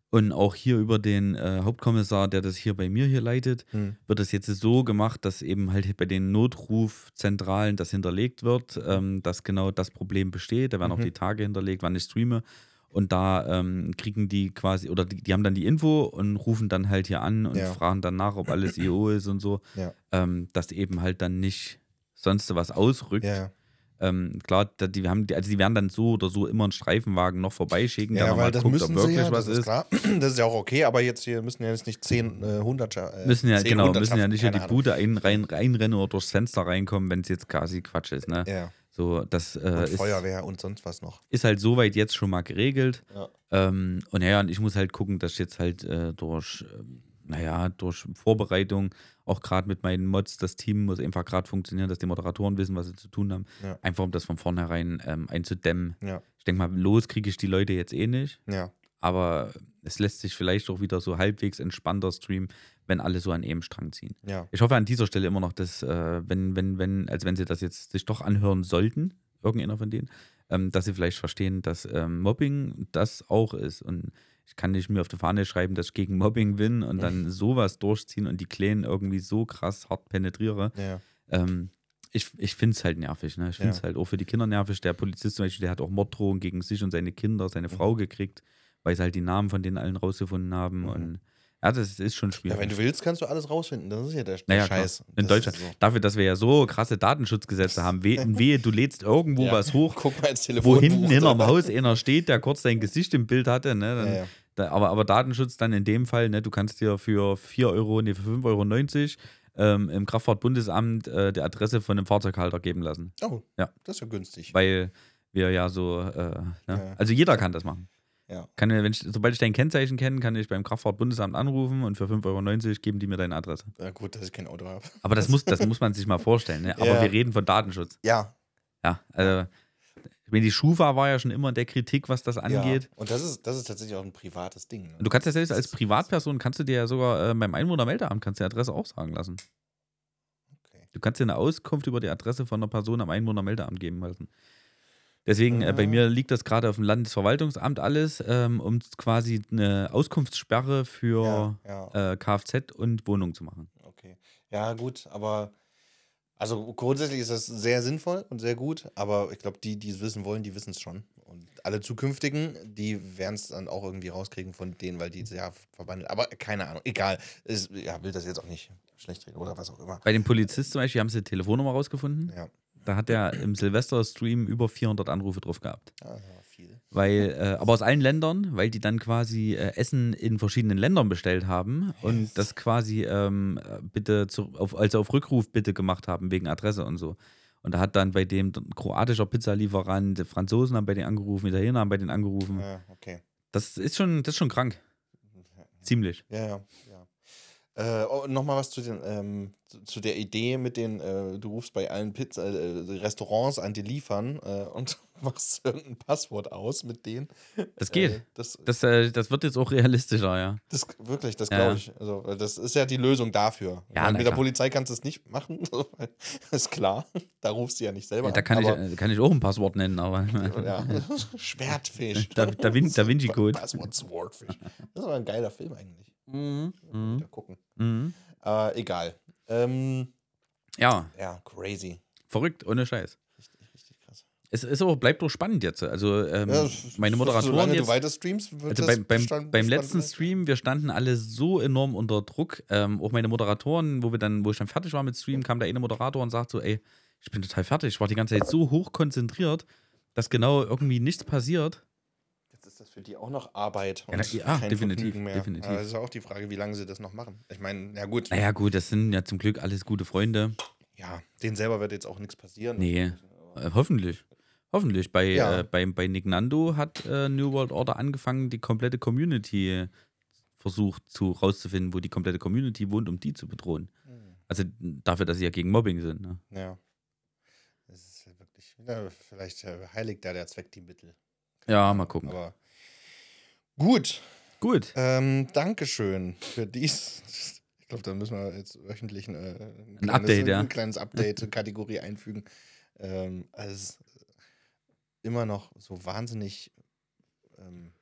und auch hier über den äh, Hauptkommissar, der das hier bei mir hier leitet, Hm. wird es jetzt so gemacht, dass eben halt bei den Notrufzentralen das hinterlegt wird, ähm, dass genau das Problem besteht. Da werden auch Mhm. die Tage hinterlegt, wann ich streame. Und da ähm, kriegen die quasi, oder die, die haben dann die Info und rufen dann halt hier an und Ja. fragen dann nach, ob alles IO ist und so, Ja. ähm, dass eben halt dann nicht sonst was ausrückt. Ja, Ähm, klar, die haben, also die werden dann so oder so immer einen Streifenwagen noch vorbeischicken, der ja nochmal weil das guckt, ob müssen wirklich sie ja, was ist klar. Das ist ja auch okay, aber jetzt hier müssen ja jetzt nicht 10, äh, 100 äh, Müssen ja, 10 genau, müssen ja nicht in die. Bude ein, rein, reinrennen oder durchs Fenster reinkommen, wenn es jetzt quasi Quatsch ist, ne? Ja, So, das äh, Und ist, Feuerwehr und sonst was noch. ist halt soweit jetzt schon mal geregelt. Ja. Ähm, und ja, und ich muss halt gucken, dass ich jetzt halt äh, durch, ähm, naja, durch Vorbereitung, auch gerade mit meinen Mods, das Team muss einfach gerade funktionieren, dass die Moderatoren wissen, was sie zu tun haben. Ja. Einfach um das von vornherein ähm, einzudämmen. Ja. Ich denke mal, los kriege ich die Leute jetzt eh nicht. Ja. Aber es lässt sich vielleicht auch wieder so halbwegs entspannter streamen, wenn alle so an einem Strang ziehen. Ja. Ich hoffe an dieser Stelle immer noch, dass, äh, wenn, wenn, wenn, als wenn sie das jetzt sich doch anhören sollten, irgendeiner von denen, ähm, dass sie vielleicht verstehen, dass ähm, Mobbing das auch ist. Und ich kann nicht mir auf die Fahne schreiben, dass ich gegen Mobbing bin und dann sowas durchziehen und die Kleinen irgendwie so krass hart penetriere. Ja. Ähm, ich ich finde es halt nervig. Ne? Ich finde es Ja. halt auch für die Kinder nervig. Der Polizist zum Beispiel, der hat auch Morddrohungen gegen sich und seine Kinder, seine Mhm. Frau gekriegt, weil sie halt die Namen von denen allen rausgefunden haben. Mhm. Und ja, das ist schon schwierig. ja, wenn du willst, kannst du alles rausfinden. Das ist ja der, der Naja, klar. Scheiß. In Das Deutschland. so. Dafür, dass wir ja so krasse Datenschutzgesetze haben. Wehe, wehe du lädst irgendwo Ja. was hoch, Guck mal ins wo Telefonbuch. hinten hinterm. Haus einer steht, der kurz sein Gesicht im Bild hatte. Ne? Dann, Ja. Da, aber, aber Datenschutz dann in dem Fall, ne, du kannst dir für 4 Euro, nee, für 5,90 Euro ähm, im Kraftfahrtbundesamt äh, die Adresse von einem Fahrzeughalter geben lassen. Oh, Ja. das ist ja günstig. Weil wir ja so, äh, ne? Also jeder kann das machen. Ja. Kann, wenn ich, sobald ich dein Kennzeichen kenne, kann ich beim Kraftfahrtbundesamt anrufen und für 5,90 Euro geben die mir deine Adresse. ja, gut, dass ich kein Auto habe. Aber das muss, das muss man sich mal vorstellen. Ne? Aber Ja. wir reden von Datenschutz. Ja, Ja, also ich meine, die Schufa war ja schon immer in der Kritik, was das angeht. Ja. Und das ist, das ist tatsächlich auch ein privates Ding. Ne? Du kannst ja selbst als Privatperson, kannst du dir ja sogar äh, beim Einwohnermeldeamt kannst du die Adresse auch sagen lassen. Okay. Du kannst dir eine Auskunft über die Adresse von einer Person am Einwohnermeldeamt geben lassen. Deswegen, äh, bei Ja. mir liegt das gerade auf dem Landesverwaltungsamt alles, ähm, um quasi eine Auskunftssperre für Ja, ja. äh, Kfz und Wohnung zu machen. Okay. Ja, gut, aber also grundsätzlich ist das sehr sinnvoll und sehr gut, aber ich glaube, die, die es wissen wollen, die wissen es schon. Und alle zukünftigen, die werden es dann auch irgendwie rauskriegen von denen, weil die es ja verbandeln. Aber keine Ahnung, egal. Ist, ja, will das jetzt auch nicht schlecht reden oder was auch immer. Bei dem Polizist zum Beispiel haben sie die Telefonnummer rausgefunden. Ja, Da hat er im Silvester-Stream über 400 Anrufe drauf gehabt. war viel. Weil, äh, aber aus allen Ländern, weil die dann quasi äh, Essen in verschiedenen Ländern bestellt haben und Yes. das quasi ähm, äh, bitte zu, auf, also auf Rückruf bitte gemacht haben wegen Adresse und so. Und da hat dann bei dem kroatischer Pizzalieferant, Franzosen haben bei denen angerufen, Italiener haben bei denen angerufen. Ja, okay. Das ist schon, das ist schon krank. Ziemlich. Ja, ja, ja. Äh, oh, Nochmal was zu, den, ähm, zu, zu der Idee mit den, äh, du rufst bei allen Pizza, äh, Restaurants an, die liefern äh, und machst irgendein Passwort aus mit denen. Das geht. Äh, das, Das, äh, das wird jetzt auch realistischer, ja. das wirklich, das Ja. glaube ich. Also, das ist ja die Lösung dafür. Ja, meine, mit der. Polizei kannst du es nicht machen, ist klar. Da rufst du ja nicht selber ja da kann, an. ich, äh, kann ich auch ein Passwort nennen, aber. ja. Schwertfisch. Da- Da Vin- Da Vinci Code. Passwort Swordfish. Das ist aber ein geiler Film eigentlich. Mhm. Mal Wieder gucken. Mhm. Äh, egal. Ähm, Ja, ja, crazy. verrückt, ohne Scheiß. Richtig, richtig krass. Es ist aber, bleibt doch spannend jetzt. Also, ähm, Ja, meine Moderatoren Solange jetzt. du weiter streamst, wird Also beim, beim, Bestand- beim letzten bleiben. Stream, wir standen alle so enorm unter Druck. Ähm, auch meine Moderatoren, wo wir dann, wo ich dann fertig war mit Stream, kam der eine Moderator und sagt so, ey, ich bin total fertig. Ich war die ganze Zeit so hoch konzentriert, dass genau irgendwie nichts passiert. Ist das für die auch noch Arbeit. Ja, na, ja, definitiv, definitiv. Aber das ist auch die Frage, wie lange sie das noch machen. Ich meine, ja gut, Naja, gut, das sind ja zum Glück alles gute Freunde. ja, denen selber wird jetzt auch nichts passieren. Nee. Äh, hoffentlich. Hoffentlich. Bei, Ja. äh, bei, bei Nick Nando hat äh, New World Order angefangen, die komplette Community versucht zu rauszufinden, wo die komplette Community wohnt, um die zu bedrohen. Hm, Also dafür, dass sie ja gegen Mobbing sind. Ne? Ja. Das ist ja wirklich, ja, vielleicht äh, heiligt da der Zweck die Mittel. Ja, mal gucken. Aber gut, Gut. ähm, Dankeschön für dies. Ich glaube, da müssen wir jetzt wöchentlich ein, äh, ein, Update, ja. ein kleines Update, Kategorie einfügen. Ähm, also es ist immer noch so wahnsinnig ähm,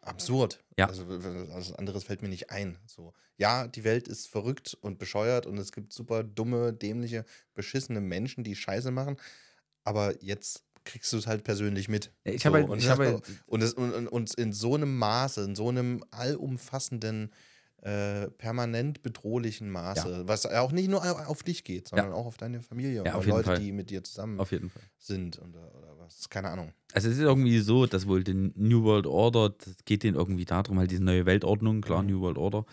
absurd. Ja. Also was anderes fällt mir nicht ein. So, ja, die Welt ist verrückt und bescheuert und es gibt super dumme, dämliche, beschissene Menschen, die Scheiße machen. Aber jetzt kriegst du es halt persönlich mit. Ich habe So, halt, und, ich habe halt, und, es, und, und, und in so einem Maße, in so einem allumfassenden, äh, permanent bedrohlichen Maße, was auch nicht nur auf dich geht, sondern auch auf deine Familie Ja, und Leute, Fall. die mit dir zusammen auf jeden Fall. sind und, oder was, keine Ahnung. Also es ist irgendwie so, dass wohl den New World Order, das geht denen irgendwie darum, halt diese neue Weltordnung, klar, Mhm. New World Order.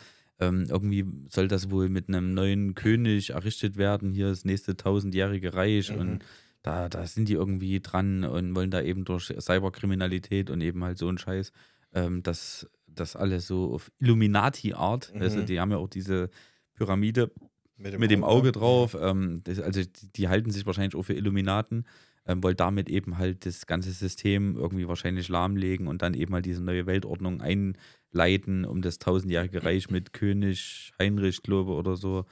Ähm, irgendwie soll das wohl mit einem neuen König errichtet werden, hier das nächste tausendjährige Reich Mhm. und da, da sind die irgendwie dran und wollen da eben durch Cyberkriminalität und eben halt so ein Scheiß, ähm, das, das alles so auf Illuminati-Art. Mhm. Also die haben ja auch diese Pyramide Mit mit dem Auge drauf. Ähm, das, also die, die halten sich wahrscheinlich auch für Illuminaten, ähm, wollen damit eben halt das ganze System irgendwie wahrscheinlich lahmlegen und dann eben halt diese neue Weltordnung einleiten, um das tausendjährige Reich mit König Heinrich, glaube oder so.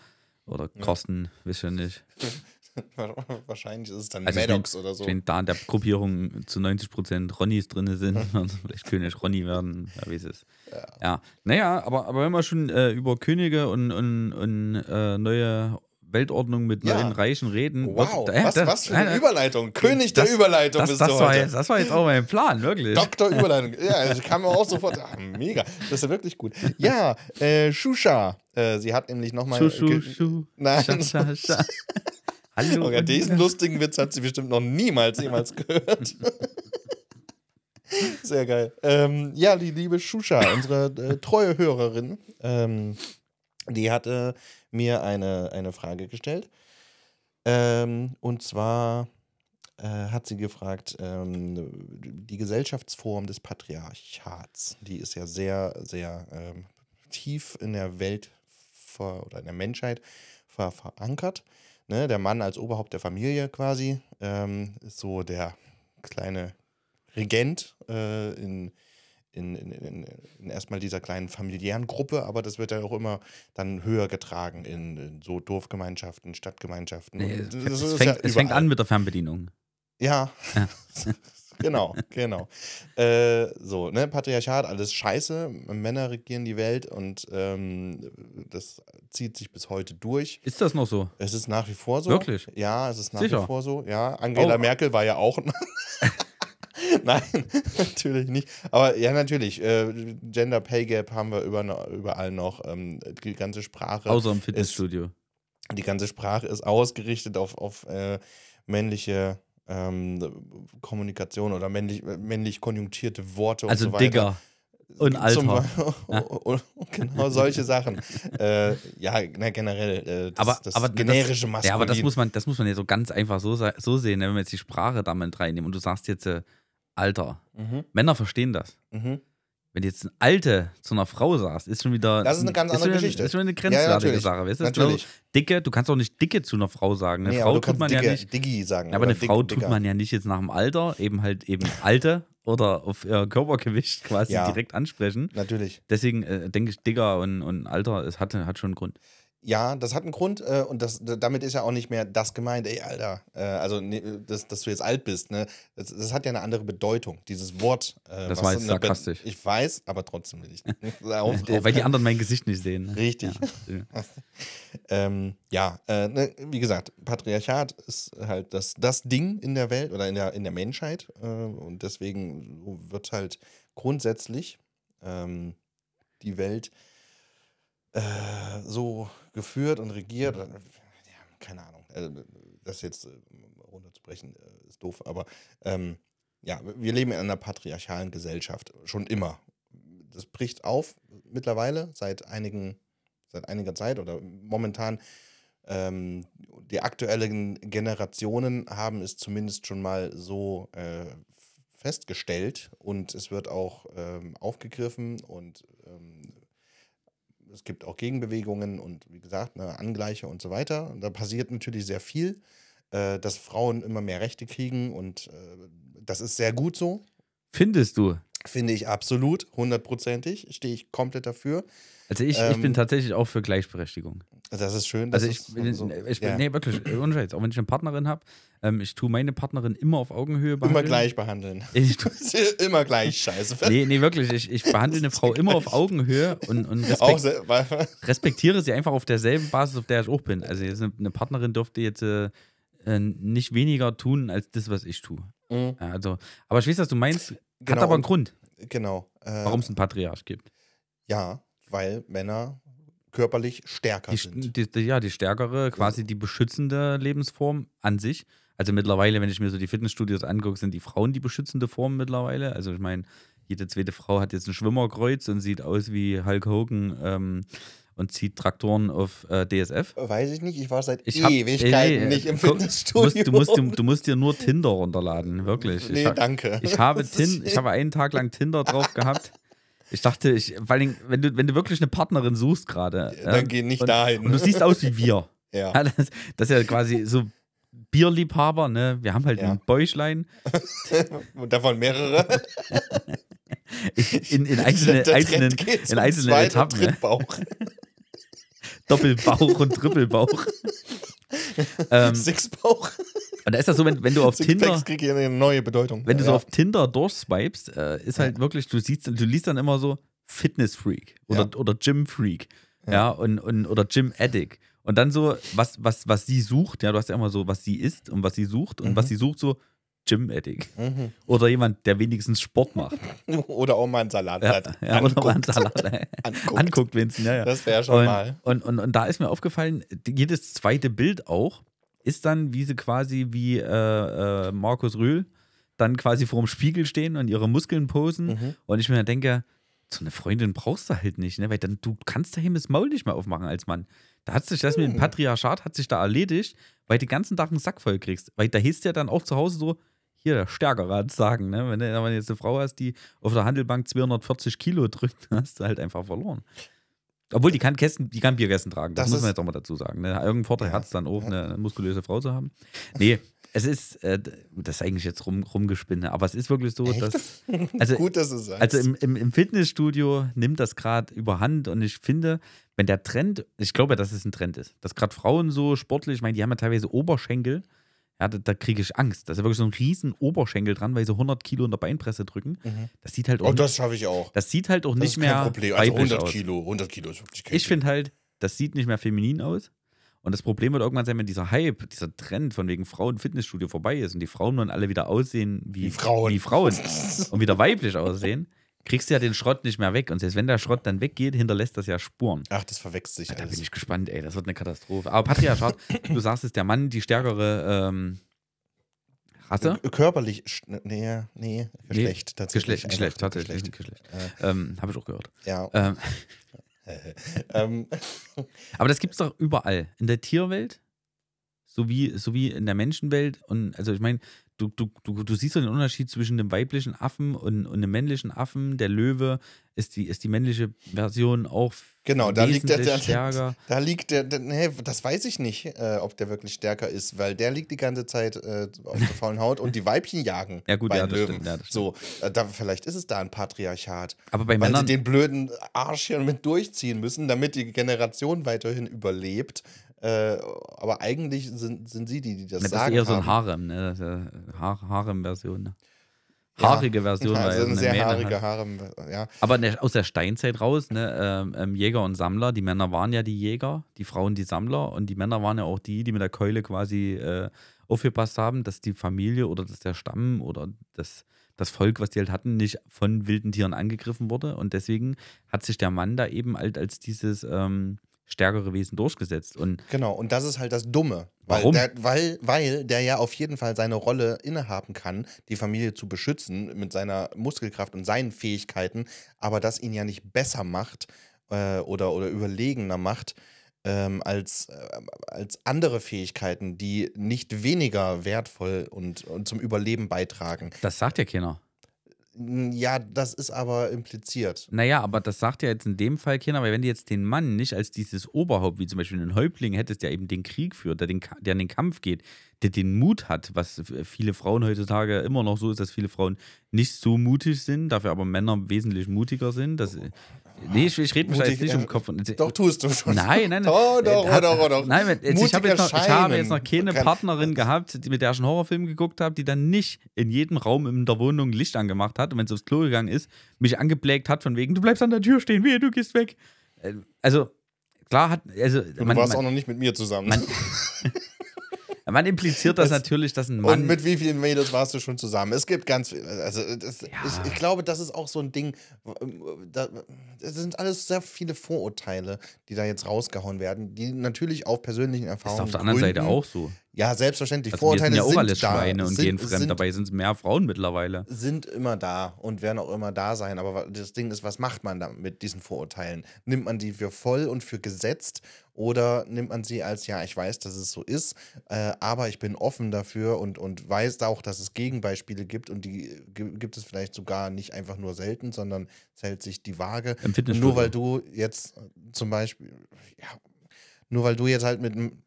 Oder Ja. Carsten, weiß ich nicht. Wahrscheinlich ist es dann Also Maddox oder so. Wenn da in der Gruppierung zu 90% Ronnies drin sind, dann vielleicht König Ronny werden, wer weiß es. Ja. Ja, naja, aber, aber wenn wir schon äh, über Könige und, und, und äh, neue Weltordnung mit Ja. neuen Reichen reden. Wow, äh, was, das- was für eine äh, Überleitung. König das- der Überleitung Das, bist das, du war heute. jetzt, das war jetzt auch mein Plan, wirklich. Doktor Überleitung. Ja, das kam mir auch sofort. Ah, mega. Das ist ja wirklich gut. Ja, äh, Shusha. Äh, sie hat nämlich nochmal. Schu, schu, schu. Nein. Scha, scha, scha. Hallo. Okay, diesen lustigen Witz hat sie bestimmt noch niemals jemals gehört. Sehr geil. Ähm, ja, die liebe Shusha, unsere äh, treue Hörerin, ähm, die hatte mir eine, eine Frage gestellt. Ähm, und zwar äh, hat sie gefragt, ähm, die Gesellschaftsform des Patriarchats, die ist ja sehr, sehr ähm, tief in der Welt ver oder in der Menschheit ver verankert. Ne? Der Mann als Oberhaupt der Familie quasi ähm, ist so der kleine Regent äh, in, in, in, in, erstmal dieser kleinen familiären Gruppe, aber das wird ja auch immer dann höher getragen in, in so Dorfgemeinschaften, Stadtgemeinschaften. Nee, es, fängt, ja es fängt an mit der Fernbedienung. Ja. Ja. genau, genau. Äh, so, ne, Patriarchat, alles scheiße. Männer regieren die Welt und ähm, das zieht sich bis heute durch. Ist das noch so? Es ist nach wie vor so. Wirklich? Ja, es ist nach Sicher? wie vor so. Ja, Angela Oh. Merkel war ja auch. Nein, natürlich nicht. Aber ja, natürlich. Äh, Gender Pay Gap haben wir über, überall noch. Ähm, die ganze Sprache. Außer im Fitnessstudio. Die ganze Sprache ist ausgerichtet auf, auf äh, männliche ähm, Kommunikation oder männlich, männlich konjunktierte Worte und Also so weiter. Digger und Zum Alter. Be- genau solche Sachen. äh, ja, na, generell. Äh, das, Aber- das aber generische Maskulin. Ja, aber das muss man, das muss man ja so ganz einfach so, so sehen, ne, wenn wir jetzt die Sprache damit reinnehmen und du sagst jetzt äh, Alter. Mhm, Männer verstehen das. mhm. Wenn du jetzt ein Alte zu einer Frau sagst, ist schon wieder. Das ist eine ganz andere schon, Geschichte. Ist schon eine Ja, ja, grenzwertige natürlich. Sache. Weißt du? Ist Natürlich. genauso Dicke, du kannst auch nicht Dicke zu einer Frau sagen. Eine Nee, Frau tut man Dicke, ja nicht. Diggi sagen. Ja, aber eine Dick- Frau tut Dicker. man ja nicht jetzt nach dem Alter, eben halt eben Alte oder auf ihr Körpergewicht quasi Ja. direkt ansprechen. Natürlich. Deswegen äh, denke ich, Digger und, und Alter, es hat, hat schon einen Grund. Ja, das hat einen Grund äh, und das, damit ist ja auch nicht mehr das gemeint, ey, Alter. Äh, also, nee, das, dass du jetzt alt bist, ne? Das, das hat ja eine andere Bedeutung, dieses Wort. Äh, Das war jetzt Be- sarkastisch. Ich weiß, aber trotzdem will ich. auf, Äh, Weil die anderen mein Gesicht nicht sehen. Ne? Richtig. Ja. Ähm, ja, äh, ne, wie gesagt, Patriarchat ist halt das, das Ding in der Welt oder in der, in der Menschheit. Äh, und deswegen wird halt grundsätzlich ähm, die Welt äh, so geführt und regiert. Ja, keine Ahnung. Äh, das jetzt äh, runterzubrechen äh, ist doof, aber ähm, ja, wir leben in einer patriarchalen Gesellschaft. Schon immer. Das bricht auf mittlerweile seit einigen seit einiger Zeit oder momentan ähm, die aktuellen Generationen haben es zumindest schon mal so äh, festgestellt und es wird auch ähm, aufgegriffen und ähm, es gibt auch Gegenbewegungen und wie gesagt, ne, Angleiche und so weiter. Und da passiert natürlich sehr viel, äh, dass Frauen immer mehr Rechte kriegen und äh, das ist sehr gut so. Findest du? Finde ich absolut, hundertprozentig, stehe ich komplett dafür. Also ich, ich Ähm, bin tatsächlich auch für Gleichberechtigung. Das ist schön. dass Also ich, bin, so- ich bin, ja. nee, wirklich, ohne Scheiß, auch wenn ich eine Partnerin habe, ähm, ich tue meine Partnerin immer auf Augenhöhe Immer behandeln. gleich behandeln. Ich tu, immer gleich scheiße. nee, nee, wirklich, ich, ich behandle eine Frau immer auf Augenhöhe und, und respekt, sehr, respektiere sie einfach auf derselben Basis, auf der ich auch bin. Also eine, Partnerin dürfte jetzt äh, äh, nicht weniger tun als das, was ich tue. Mhm, also, aber ich weiß, was du meinst, hat Genau, aber einen und- Grund, genau. Äh, warum es einen Patriarch gibt. Ja, weil Männer körperlich stärker Die, sind. die, die, ja, die stärkere, quasi die beschützende Lebensform an sich. Also mittlerweile, wenn ich mir so die Fitnessstudios angucke, sind die Frauen die beschützende Form mittlerweile. Also ich meine, jede zweite Frau hat jetzt ein Schwimmerkreuz und sieht aus wie Hulk Hogan ähm, und zieht Traktoren auf äh, DSF. Weiß ich nicht, ich war seit Ich hab- Ewigkeiten ey, nicht im guck, Fitnessstudio. Du musst, du, musst du musst dir nur Tinder runterladen, wirklich. Nee, ich, danke. Ich habe, Tin, ich habe einen Tag lang Tinder drauf gehabt. Ich dachte, ich, vor allem, wenn du, wenn du wirklich eine Partnerin suchst gerade. Dann ja, geh nicht und, dahin. Und du siehst aus wie wir. Ja. Ja, das, das ist ja quasi so Bierliebhaber, ne? Wir haben halt Ja. ein Bäuchlein Und davon mehrere. in, in einzelnen, geht in einzelnen Etappen. Ne? Doppelbauch und Trippelbauch. ähm, Sixbauch. Und da ist das so, wenn, wenn du auf Tinder. Hier eine neue Bedeutung. Wenn du ja. so auf Tinder durchswipest, äh, ist halt wirklich, du siehst, du liest dann immer so Fitness-Freak oder, Ja. oder Gym-Freak, ja, Ja. und, und, oder Gym-Addict. Und dann so, was, was, was sie sucht, ja, du hast ja immer so, was sie isst und was sie sucht und Mhm. was sie sucht, so Gym-Addict. Mhm. Oder jemand, der wenigstens Sport macht. Oder auch mal einen Salat Ja, hat. ja, oder mal einen Anguckt. Salat äh, Anguckt. anguckt, wenigstens, ja, ja. Das wäre schon Und, mal. und, und, und da ist mir aufgefallen, jedes zweite Bild auch ist dann, wie sie quasi wie äh, äh, Markus Rühl dann quasi vor dem Spiegel stehen und ihre Muskeln posen. Mhm. Und ich mir dann denke, so eine Freundin brauchst du halt nicht, ne? Weil dann du kannst daheim das Maul nicht mehr aufmachen als Mann. Da hat sich das mit dem Hm. Patriarchat hat sich da erledigt, weil du den ganzen Tag einen Sack voll kriegst. Weil da hieß ja dann auch zu Hause so, hier der Stärkere hat sagen, ne? Wenn du wenn du jetzt eine Frau hast, die auf der Handelbank 240 Kilo drückt, hast du halt einfach verloren. Obwohl, die kann Kästen, die kann Bierkästen tragen. Das, Das muss man jetzt auch mal dazu sagen. Ne? Irgendein Vorteil Ja. hat es dann auch, eine muskulöse Frau zu haben. Nee, es ist, äh, das ist eigentlich jetzt rum, rumgespinne, aber es ist wirklich so, Echt? dass. Also, Gut, dass es sagst. also im, im, im Fitnessstudio nimmt das gerade überhand und ich finde, wenn der Trend, ich glaube, dass es ein Trend ist, dass gerade Frauen so sportlich, ich meine, die haben ja teilweise Oberschenkel, ja, da, da kriege ich Angst. Da ist ja wirklich so ein riesen Oberschenkel dran, weil sie 100 Kilo in der Beinpresse drücken. Mhm. Das sieht halt auch, Oh, das schaffe ich auch. das sieht halt auch Das nicht ist kein mehr Problem. Also weiblich 100 aus. Kilo. 100 Kilo ist wirklich kein Ich finde halt, das sieht nicht mehr feminin aus. Und das Problem wird irgendwann sein, wenn dieser Hype, dieser Trend von wegen Frauen Fitnessstudio vorbei ist und die Frauen nun alle wieder aussehen wie, Wie Frauen. wie Frauen und wieder weiblich aussehen, kriegst du ja den Schrott nicht mehr weg. Und selbst wenn der Schrott dann weggeht, hinterlässt das ja Spuren. Ach, das verwechselt sich Da alles. bin ich gespannt, ey, das wird eine Katastrophe. Aber Patriarchat, du sagst es, der Mann, die stärkere ähm, Rasse? K- Körperlich, nee, nee, Geschlecht tatsächlich. Geschlecht, Geschlecht, tatsächlich. Geschlecht. Äh, Ähm, Habe ich auch gehört. ja. Ähm, Ähm, Aber das gibt es doch überall. In der Tierwelt, sowie, sowie in der Menschenwelt. Und also ich meine, du, du, du, du siehst so den Unterschied zwischen dem weiblichen Affen und, und dem männlichen Affen. Der Löwe ist die, ist die männliche Version auch Genau, da liegt der, der, stärker. da liegt der, der nee, das weiß ich nicht, äh, ob der wirklich stärker ist, weil der liegt die ganze Zeit äh, auf der faulen Haut und die Weibchen jagen Ja, gut, bei ja, Löwen. stimmt, ja, so, äh, da, vielleicht ist es da ein Patriarchat, Aber bei weil sie Männern, den blöden Arsch hier mit durchziehen müssen, damit die Generation weiterhin überlebt. Äh, aber eigentlich sind, sind sie die, die das das ist sagen eher so ein haben. Harem, ne? Das ist ja Har Harem-Version. Ne? Ja. Haarige Version, weil Also so eine sehr Mähne haarige. Haare, ja. Aber der, aus der Steinzeit raus, ne, ähm, ähm, Jäger und Sammler, die Männer waren ja die Jäger, die Frauen die Sammler und die Männer waren ja auch die, die mit der Keule quasi äh, aufgepasst haben, dass die Familie oder dass der Stamm oder das, das Volk, was die halt hatten, nicht von wilden Tieren angegriffen wurde. Und deswegen hat sich der Mann da eben halt als dieses ähm, stärkere Wesen durchgesetzt. Und Genau, und das ist halt das Dumme. Weil Warum? Der, weil, weil der ja auf jeden Fall seine Rolle innehaben kann, die Familie zu beschützen mit seiner Muskelkraft und seinen Fähigkeiten, aber das ihn ja nicht besser macht äh, oder, oder überlegener macht ähm, als, äh, als andere Fähigkeiten, die nicht weniger wertvoll und, und zum Überleben beitragen. das sagt ja keiner. Ja, das ist aber impliziert. Naja, aber das sagt ja jetzt in dem Fall keiner, weil wenn du jetzt den Mann nicht als dieses Oberhaupt, wie zum Beispiel einen Häuptling hättest, der eben den Krieg führt, der, den, der in den Kampf geht, der den Mut hat, was viele Frauen heutzutage immer noch so ist, dass viele Frauen nicht so mutig sind, dafür aber Männer wesentlich mutiger sind. Das, nee, ich, ich rede mich da jetzt nicht um Kopf und Doch, tust du schon. Nein, nein, nein. Oh, doch, Äh, oh, doch, oh, doch. Nein, jetzt, ich, habe jetzt noch, ich habe jetzt noch keine Scheinen. Partnerin gehabt, die, mit der ich einen Horrorfilm geguckt habe, die dann nicht in jedem Raum in der Wohnung Licht angemacht hat und wenn sie aufs Klo gegangen ist, mich angeblägt hat von wegen, du bleibst an der Tür stehen, wehe, du gehst weg. Äh, Also, klar hat, also, Du man, warst auch man, noch nicht mit mir zusammen. man- man impliziert das Das- natürlich, dass ein Mann. Und mit wie vielen Mädels warst du schon zusammen? Es gibt ganz viel. Also, das, Ja. ich, ich glaube, das ist auch so ein Ding. Da, das sind alles sehr viele Vorurteile, die da jetzt rausgehauen werden, die natürlich auf persönlichen ist Erfahrungen. auf der anderen Seite gründen. auch so. Ja, selbstverständlich. Also wir sind Vorurteile ja sind da, Schweine und sind, gehen fremd. Sind, Dabei sind es mehr Frauen mittlerweile. sind immer da und werden auch immer da sein. Aber das Ding ist, was macht man da mit diesen Vorurteilen? Nimmt man die für voll und für gesetzt oder nimmt man sie als, ja, ich weiß, dass es so ist, äh, aber ich bin offen dafür und, und weiß auch, dass es Gegenbeispiele gibt und die gi- gibt es vielleicht sogar nicht einfach nur selten, sondern es hält sich die Waage. Nur weil du jetzt zum Beispiel, ja, nur weil du jetzt halt mit einem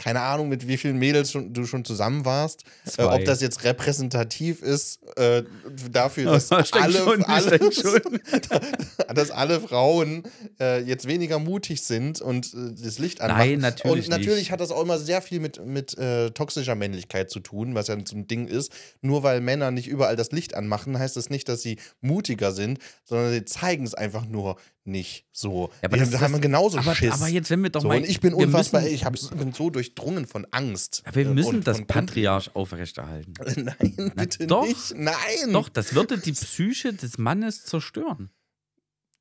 keine Ahnung, mit wie vielen Mädels schon, du schon zusammen warst. Äh, ob das jetzt repräsentativ ist äh, dafür, dass alle, schon, alle, dass alle Frauen äh, jetzt weniger mutig sind und äh, das Licht anmachen. Nein, natürlich Und natürlich nicht. hat das auch immer sehr viel mit, mit äh, toxischer Männlichkeit zu tun, was ja so ein Ding ist. Nur weil Männer nicht überall das Licht anmachen, heißt das nicht, dass sie mutiger sind, sondern sie zeigen es einfach nur nicht so. Ja, aber die das- haben das- genauso aber, Schiss. aber jetzt, wenn wir doch so, mal. und ich bin wir unfassbar, Müssen, ich hab, bin so durchdrungen von Angst. aber wir äh, müssen und das Patriarch aufrechterhalten. Nein, bitte doch. nicht. Nein. Doch, das würde die Psyche des Mannes zerstören.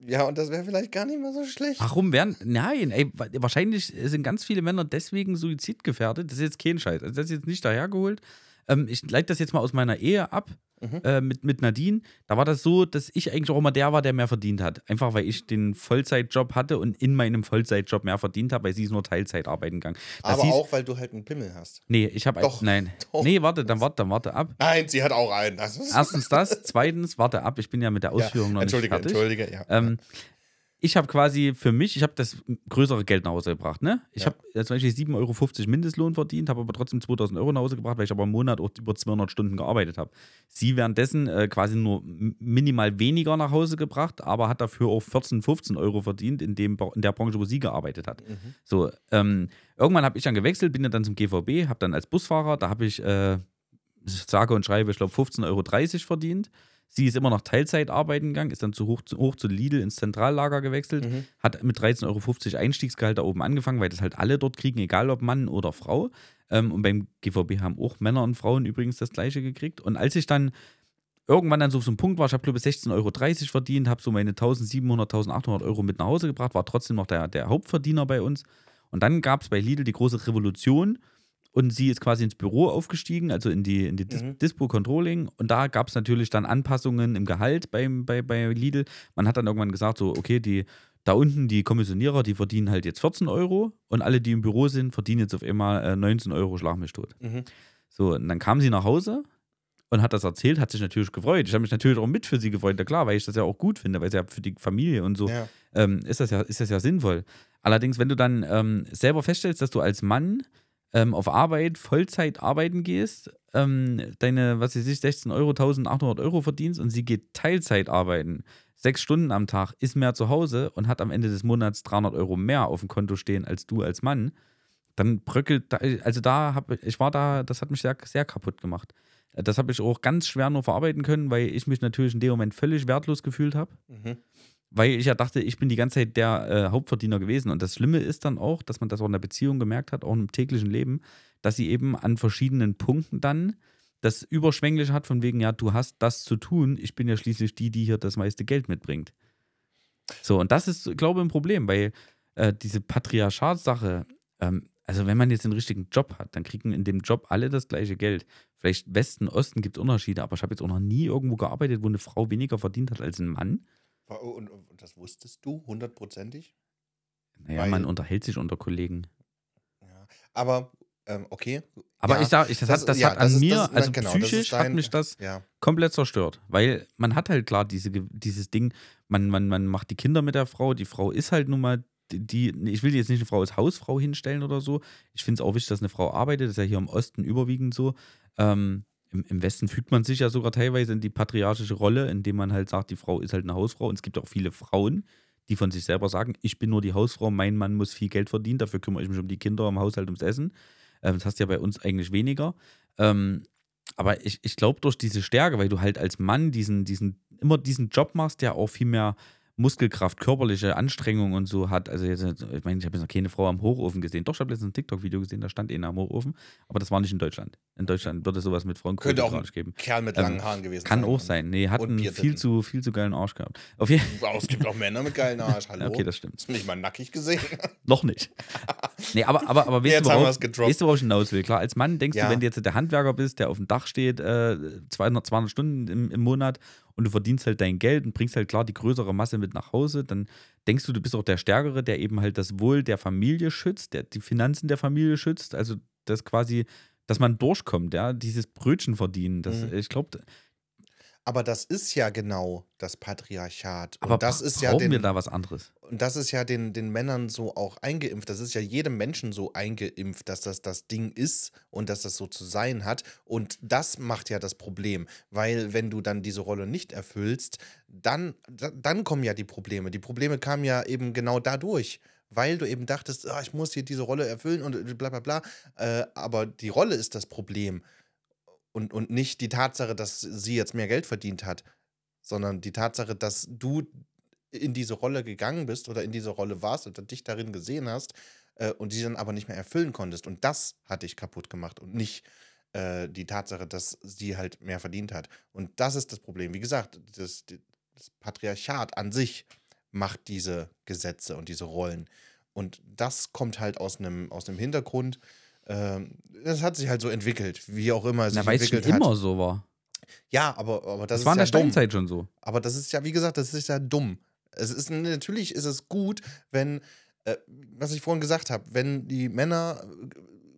Ja, und das wäre vielleicht gar nicht mal so schlecht. Warum werden. Nein, ey, wa- wahrscheinlich sind ganz viele Männer deswegen suizidgefährdet. Das ist jetzt kein Scheiß. Also das ist jetzt nicht dahergeholt. Ähm, ich leite das jetzt mal aus meiner Ehe ab Mhm. äh, mit, mit Nadine. Da war das so, dass ich eigentlich auch immer der war, der mehr verdient hat. Einfach weil ich den Vollzeitjob hatte und in meinem Vollzeitjob mehr verdient habe, weil sie ist nur Teilzeit arbeiten gegangen. Das Aber hieß, auch, weil du halt einen Pimmel hast. Nee, ich habe. Doch, Nein. doch. Nee, warte, dann warte, dann warte ab. Nein, sie hat auch einen. Das ist Erstens das, zweitens, warte ab, ich bin ja mit der Ausführung noch nicht Entschuldige, fertig. entschuldige, ja. Ähm, ich habe quasi für mich, ich habe das größere Geld nach Hause gebracht. Ne? Ich Ja. habe zum Beispiel 7,50 Euro Mindestlohn verdient, habe aber trotzdem 2000 Euro nach Hause gebracht, weil ich aber im Monat auch über 200 Stunden gearbeitet habe. Sie währenddessen äh, quasi nur minimal weniger nach Hause gebracht, aber hat dafür auch 14, 15 Euro verdient in, dem, in der Branche, wo sie gearbeitet hat. Mhm. So, ähm, irgendwann habe ich dann gewechselt, bin ja dann zum GVB, habe dann als Busfahrer, da habe ich, äh, ich sage und schreibe, ich glaube 15,30 Euro verdient. Sie ist immer noch Teilzeit arbeiten gegangen, ist dann zu hoch, zu hoch zu Lidl ins Zentrallager gewechselt, Mhm. hat mit 13,50 Euro Einstiegsgehalt da oben angefangen, weil das halt alle dort kriegen, egal ob Mann oder Frau. Ähm, und beim GVB haben auch Männer und Frauen übrigens das gleiche gekriegt. Und als ich dann irgendwann dann so auf so einem Punkt war, ich habe glaube ich 16,30 Euro verdient, habe so meine 1700, 1800 Euro mit nach Hause gebracht, war trotzdem noch der, der Hauptverdiener bei uns. Und dann gab es bei Lidl die große Revolution und sie ist quasi ins Büro aufgestiegen, also in die, in die Dis Mhm. Dispo Controlling. Und da gab es natürlich dann Anpassungen im Gehalt beim, bei, bei Lidl. Man hat dann irgendwann gesagt, so, okay, die, da unten die Kommissionierer, die verdienen halt jetzt 14 Euro und alle, die im Büro sind, verdienen jetzt auf einmal äh, 19 Euro, schlag mich tot. Mhm. So, und dann kam sie nach Hause und hat das erzählt, hat sich natürlich gefreut. Ich habe mich natürlich auch mit für sie gefreut, ja klar, weil ich das ja auch gut finde, weil es ja für die Familie und so Ja. ähm, ist, das ja, ist das ja sinnvoll. Allerdings, wenn du dann ähm, selber feststellst, dass du als Mann ähm, auf Arbeit Vollzeit arbeiten gehst, ähm, deine, was weiß ich, 16 Euro, 1800 Euro verdienst und sie geht Teilzeit arbeiten, sechs Stunden am Tag, ist mehr zu Hause und hat am Ende des Monats 300 Euro mehr auf dem Konto stehen als du als Mann, dann bröckelt, also da habe ich war da, das hat mich sehr, sehr kaputt gemacht. Das habe ich auch ganz schwer nur verarbeiten können, weil ich mich natürlich in dem Moment völlig wertlos gefühlt habe Mhm. Weil ich ja dachte, ich bin die ganze Zeit der äh, Hauptverdiener gewesen. Und das Schlimme ist dann auch, dass man das auch in der Beziehung gemerkt hat, auch im täglichen Leben, dass sie eben an verschiedenen Punkten dann das Überschwängliche hat, von wegen, ja, du hast das zu tun, ich bin ja schließlich die, die hier das meiste Geld mitbringt. So, und das ist, glaube ich, ein Problem, weil äh, diese Patriarchatsache, ähm, also wenn man jetzt den richtigen Job hat, dann kriegen in dem Job alle das gleiche Geld. Vielleicht Westen, Osten gibt es Unterschiede, aber ich habe jetzt auch noch nie irgendwo gearbeitet, wo eine Frau weniger verdient hat als ein Mann. Und, und das wusstest du hundertprozentig? Naja, Weil- man unterhält sich unter Kollegen. Ja. Aber, ähm, okay. Aber Ja, ich sag, ich, das, hat, das ja, hat an ist- mir, das ist- also genau, das psychisch dein- hat mich das Ja. komplett zerstört. Weil man hat halt klar diese, dieses Ding, man, man, man macht die Kinder mit der Frau, die Frau ist halt nun mal die, die ich will jetzt nicht eine Frau als Hausfrau hinstellen oder so. Ich finde es auch wichtig, dass eine Frau arbeitet, das ist ja hier im Osten überwiegend so. Ähm, im, Im Westen fügt man sich ja sogar teilweise in die patriarchische Rolle, indem man halt sagt, die Frau ist halt eine Hausfrau. Und es gibt auch viele Frauen, die von sich selber sagen, ich bin nur die Hausfrau, mein Mann muss viel Geld verdienen, dafür kümmere ich mich um die Kinder, im Haushalt, ums Essen. Ähm, das hast du ja bei uns eigentlich weniger. Ähm, aber ich, ich glaube, durch diese Stärke, weil du halt als Mann diesen, diesen, immer diesen Job machst, der auch viel mehr Muskelkraft, körperliche Anstrengung und so hat. Also jetzt, ich meine, ich habe jetzt noch keine Frau am Hochofen gesehen. Doch, ich habe letztens ein TikTok-Video gesehen, da stand eine am Hochofen, aber das war nicht in Deutschland. In Deutschland würde es sowas mit Frauen Könnte auch ein geben. Kerl mit Ähm, langen Haaren gewesen Kann sein. auch sein. Nee, hat einen viel zu, viel zu geilen Arsch gehabt. Auf jeden Wow, es gibt auch Männer mit geilen Arsch. Hallo. Okay, das stimmt. Hast du mich mal nackig gesehen? Noch nicht. Nee, aber, aber, aber weißt, du, worauf, weißt du, worauf ich hinaus will? Klar, als Mann denkst Ja. du, wenn du jetzt der Handwerker bist, der auf dem Dach steht, äh, 200, 200 Stunden im, im Monat und du verdienst halt dein Geld und bringst halt klar die größere Masse mit nach Hause, dann denkst du, du bist auch der Stärkere, der eben halt das Wohl der Familie schützt, der die Finanzen der Familie schützt, also das quasi, dass man durchkommt, ja, dieses Brötchen verdienen, das, Mhm. ich glaube, Aber das ist ja genau das Patriarchat. aber und das ist ja brauchen wir den, da was anderes. und das ist ja den, den Männern so auch eingeimpft. Das ist ja jedem Menschen so eingeimpft, dass das das Ding ist und dass das so zu sein hat. Und das macht ja das Problem, weil wenn du dann diese Rolle nicht erfüllst, dann, da- dann kommen ja die Probleme. Die Probleme kamen ja eben genau dadurch. Weil du eben dachtest, ah, ich muss hier diese Rolle erfüllen und bla bla bla. Äh, aber die Rolle ist das Problem. Und, und nicht die Tatsache, dass sie jetzt mehr Geld verdient hat, sondern die Tatsache, dass du in diese Rolle gegangen bist oder in diese Rolle warst oder dich darin gesehen hast äh, und die dann aber nicht mehr erfüllen konntest. Und das hat dich kaputt gemacht und nicht äh, die Tatsache, dass sie halt mehr verdient hat. Und das ist das Problem. Wie gesagt, das, das Patriarchat an sich macht diese Gesetze und diese Rollen. Und das kommt halt aus einem aus einem Hintergrund. Ähm, das hat sich halt so entwickelt, wie auch immer es Na, sich weil es schon entwickelt hat. immer so war. Ja, aber, aber das, Das, ist war in ja der dumm. Steinzeit schon so. Aber das ist ja, wie gesagt, das ist ja dumm. Es ist natürlich ist es gut, wenn, äh, was ich vorhin gesagt habe, wenn die Männer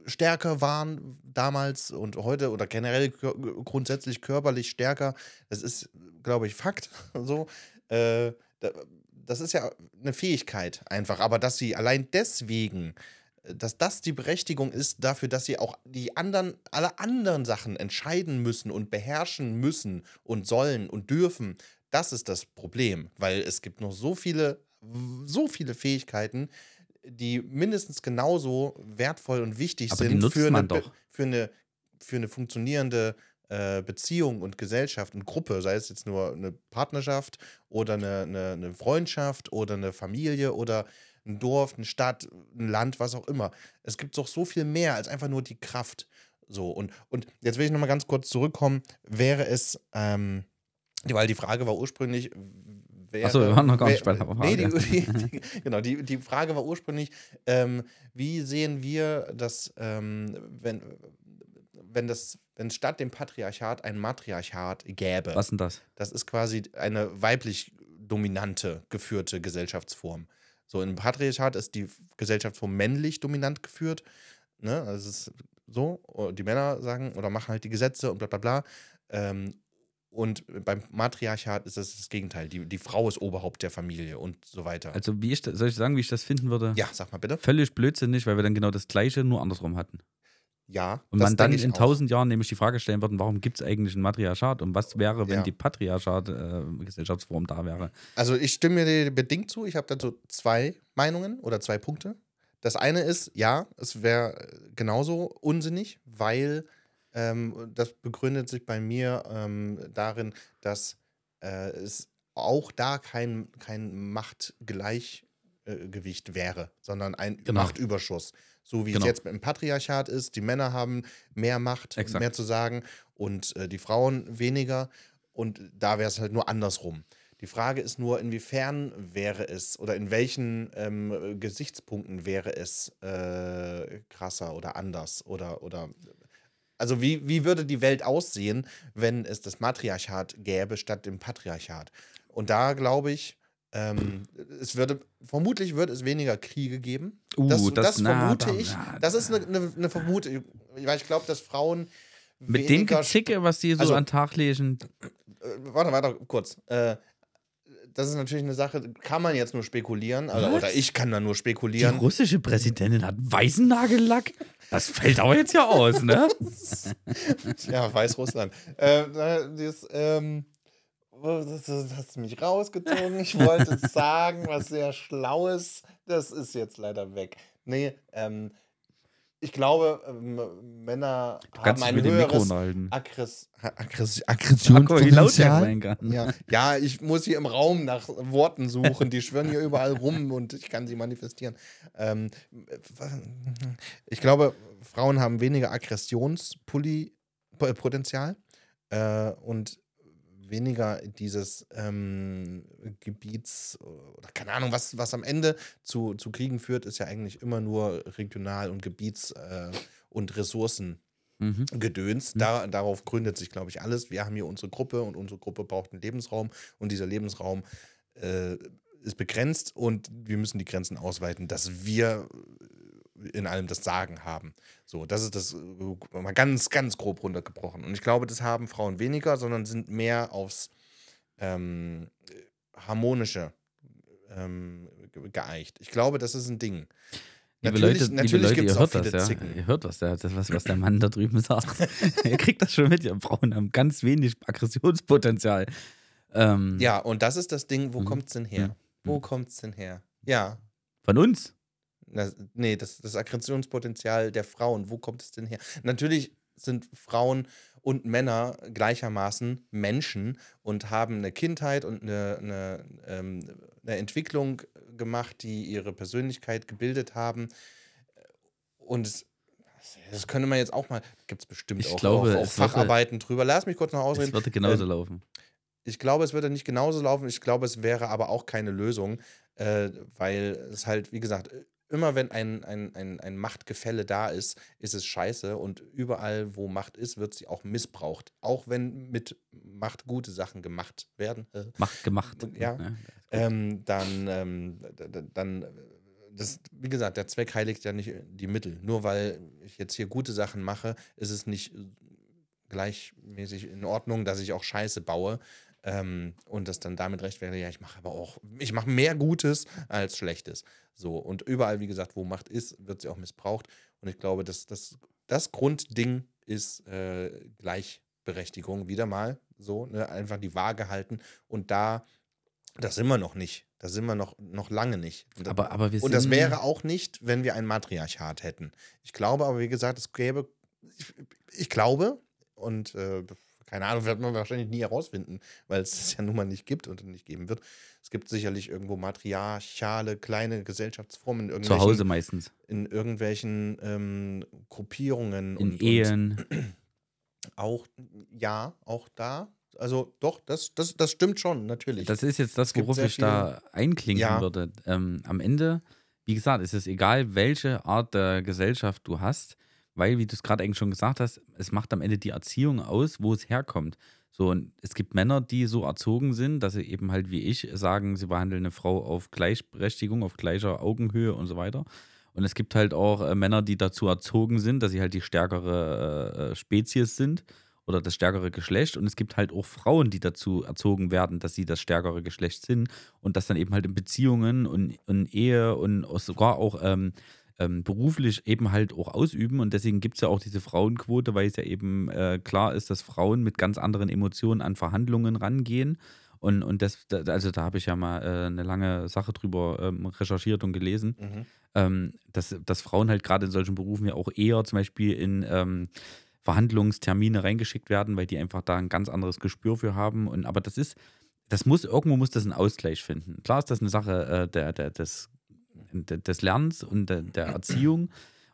äh, stärker waren damals und heute oder generell grundsätzlich körperlich stärker, das ist, glaube ich, Fakt. So, äh, da- das ist ja eine Fähigkeit einfach. Aber dass sie allein deswegen dass das die Berechtigung ist dafür, dass sie auch die anderen, alle anderen Sachen entscheiden müssen und beherrschen müssen und sollen und dürfen. Das ist das Problem, weil es gibt noch so viele, so viele Fähigkeiten, die mindestens genauso wertvoll und wichtig Aber sind für, eine, für, eine, für eine funktionierende äh, Beziehung und Gesellschaft und Gruppe, sei es jetzt nur eine Partnerschaft oder eine, eine, eine Freundschaft oder eine Familie oder ein Dorf, eine Stadt, ein Land, was auch immer. Es gibt doch so viel mehr als einfach nur die Kraft. So, und, und jetzt will ich nochmal ganz kurz zurückkommen. Wäre es, ähm, weil die Frage war ursprünglich, wäre. Achso, wir waren noch gar nicht bei der Nee, die, Frage. die, die, genau, die, die Frage war ursprünglich, ähm, wie sehen wir das, ähm, wenn, wenn das, wenn statt dem Patriarchat ein Matriarchat gäbe? Was denn das? Das ist quasi eine weiblich dominante geführte Gesellschaftsform. So, im Patriarchat ist die Gesellschaftsform männlich dominant geführt. Ne? Also es ist so, oh, die Männer sagen oder machen halt die Gesetze und bla bla bla. Ähm, und beim Matriarchat ist es das Gegenteil. Die, die Frau ist Oberhaupt der Familie und so weiter. Also, wie ich, soll ich sagen, wie ich das finden würde? ja, sag mal bitte. Völlig blödsinnig, weil wir dann genau das Gleiche nur andersrum hatten. Ja. Und man dann in tausend Jahren nämlich die Frage stellen würden, warum gibt es eigentlich ein Matriarchat und was wäre, wenn Ja. die Patriarchat-Gesellschaftsform da wäre? Also ich stimme dir bedingt zu. Ich habe dazu zwei Meinungen oder zwei Punkte. Das eine ist, ja, es wäre genauso unsinnig, weil ähm, das begründet sich bei mir ähm, darin, dass äh, es auch da kein, kein Machtgleichgewicht wäre, sondern ein Genau. Machtüberschuss. So wie Genau. es jetzt im Patriarchat ist. Die Männer haben mehr Macht, Exakt. mehr zu sagen und äh, die Frauen weniger. Und da wäre es halt nur andersrum. Die Frage ist nur, inwiefern wäre es oder in welchen ähm, Gesichtspunkten wäre es äh, krasser oder anders oder, oder also wie, wie würde die Welt aussehen, wenn es das Matriarchat gäbe statt dem Patriarchat? Und da glaube ich, ähm, es würde, vermutlich würde es weniger Kriege geben. Uh, das, das- das, na, vermute da- ich. na, Das ist eine, eine, eine Vermutung, weil ich glaube, dass Frauen Mit dem Gezicke, was die so Also- an Tag legen, äh, warte, warte, kurz. Äh, das ist natürlich eine Sache, kann man jetzt nur spekulieren, also, oder ich kann da nur die spekulieren. russische Präsidentin hat weißen Nagellack. Das fällt aber jetzt ja aus, ne? ja, Weißrussland. äh, na, das, ähm, das, das hast du mich rausgezogen. Ich wollte sagen, was sehr Schlaues. Das ist jetzt leider weg. Nee, ähm, ich glaube, ähm, Männer Du haben ein höheres. Aggress Aggress Guck mal, wie laut der Aggressionspotenzial. Ja. ja, ich muss hier im Raum nach Worten suchen. Die schwirren hier überall rum und ich kann sie manifestieren. Ähm, ich glaube, Frauen haben weniger Aggressionspotenzial äh, und weniger dieses ähm, Gebiets oder keine Ahnung, was, was am Ende zu, zu Kriegen führt, ist ja eigentlich immer nur regional und Gebiets- äh, und Ressourcen. Mhm. Gedöns. Da, darauf gründet sich, glaube ich, alles. Wir haben hier unsere Gruppe und unsere Gruppe braucht einen Lebensraum und dieser Lebensraum äh, ist begrenzt und wir müssen die Grenzen ausweiten, dass wir in allem das Sagen haben. So, das ist das äh, mal ganz, ganz grob runtergebrochen. Und ich glaube, das haben Frauen weniger, sondern sind mehr aufs ähm, harmonische ähm, ge- geeicht. Ich glaube, das ist ein Ding. Liebe Natürlich- Leute, liebe natürlich Leute gibt's ihr auch hört das, viele ja. Zicken. Ihr hört das, ja. Das, was, was der Mann da drüben sagt. ihr kriegt das schon mit, ihr Frauen haben ganz wenig Aggressionspotenzial. Ähm, Ja, und das ist das Ding, wo Mhm. kommt's denn her? Mhm. Wo kommt's denn her? Ja. Von uns. Na, nee, das, das Aggressionspotenzial der Frauen, wo kommt es denn her? Natürlich sind Frauen und Männer gleichermaßen Menschen und haben eine Kindheit und eine, eine, ähm, eine Entwicklung gemacht, die ihre Persönlichkeit gebildet haben. Und es, das könnte man jetzt auch mal, gibt es bestimmt Ich auch, glaube, auch, auch es Facharbeiten drüber. Lass mich kurz noch Es ausreden. würde genauso Ähm, laufen. Ich glaube, es würde nicht genauso laufen. Ich glaube, es wäre aber auch keine Lösung, äh, weil es halt, wie gesagt, immer wenn ein, ein, ein, ein Machtgefälle da ist, ist es scheiße. Und überall, wo Macht ist, wird sie auch missbraucht. Auch wenn mit Macht gute Sachen gemacht werden. Äh, Macht gemacht. Ja. ähm, dann, ähm, dann, äh, das, wie gesagt, der Zweck heiligt ja nicht die Mittel. Nur weil ich jetzt hier gute Sachen mache, ist es nicht gleichmäßig in Ordnung, dass ich auch Scheiße baue. Ähm, und das dann damit recht wäre, ja, ich mache aber auch, ich mache mehr Gutes als Schlechtes. So, und überall, wie gesagt, wo Macht ist, wird sie auch missbraucht. Und ich glaube, dass das, das Grundding ist äh, Gleichberechtigung, wieder mal so, ne? einfach die Waage halten. Und da, das sind wir noch nicht. Da sind wir noch, noch lange nicht. Und, Aber, aber wir und das wäre auch nicht, wenn wir ein Matriarchat hätten. Ich glaube aber, wie gesagt, es gäbe, ich, ich glaube, und äh, keine Ahnung, wird man wahrscheinlich nie herausfinden, weil es es ja nun mal nicht gibt und nicht geben wird. Es gibt sicherlich irgendwo matriarchale kleine Gesellschaftsformen in Zu Hause meistens. in irgendwelchen ähm, Gruppierungen In und, Ehen. und auch, ja, auch da. Also doch, das, das, das stimmt schon, natürlich. Das ist jetzt das, worauf ich da einklinken Ja. würde. Ähm, am Ende, wie gesagt, ist es egal, welche Art der Gesellschaft du hast, weil, wie du es gerade eigentlich schon gesagt hast, es macht am Ende die Erziehung aus, wo es herkommt. So, und es gibt Männer, die so erzogen sind, dass sie eben halt wie ich sagen, sie behandeln eine Frau auf Gleichberechtigung, auf gleicher Augenhöhe und so weiter. Und es gibt halt auch äh, Männer, die dazu erzogen sind, dass sie halt die stärkere äh, äh, Spezies sind oder das stärkere Geschlecht. Und es gibt halt auch Frauen, die dazu erzogen werden, dass sie das stärkere Geschlecht sind und das dann eben halt in Beziehungen und, und Ehe und sogar auch ähm, ähm, beruflich eben halt auch ausüben. Und deswegen gibt es ja auch diese Frauenquote, weil es ja eben äh, klar ist, dass Frauen mit ganz anderen Emotionen an Verhandlungen rangehen. Und, und das, da- also da habe ich ja mal äh, eine lange Sache drüber ähm, recherchiert und gelesen Mhm. ähm, dass, dass Frauen halt gerade in solchen Berufen ja auch eher zum Beispiel in ähm, Verhandlungstermine reingeschickt werden, weil die einfach da ein ganz anderes Gespür für haben. Und, aber das ist, das muss, irgendwo muss das einen Ausgleich finden. Klar ist das eine Sache äh, der, der, des, de- des Lernens und der, der Erziehung.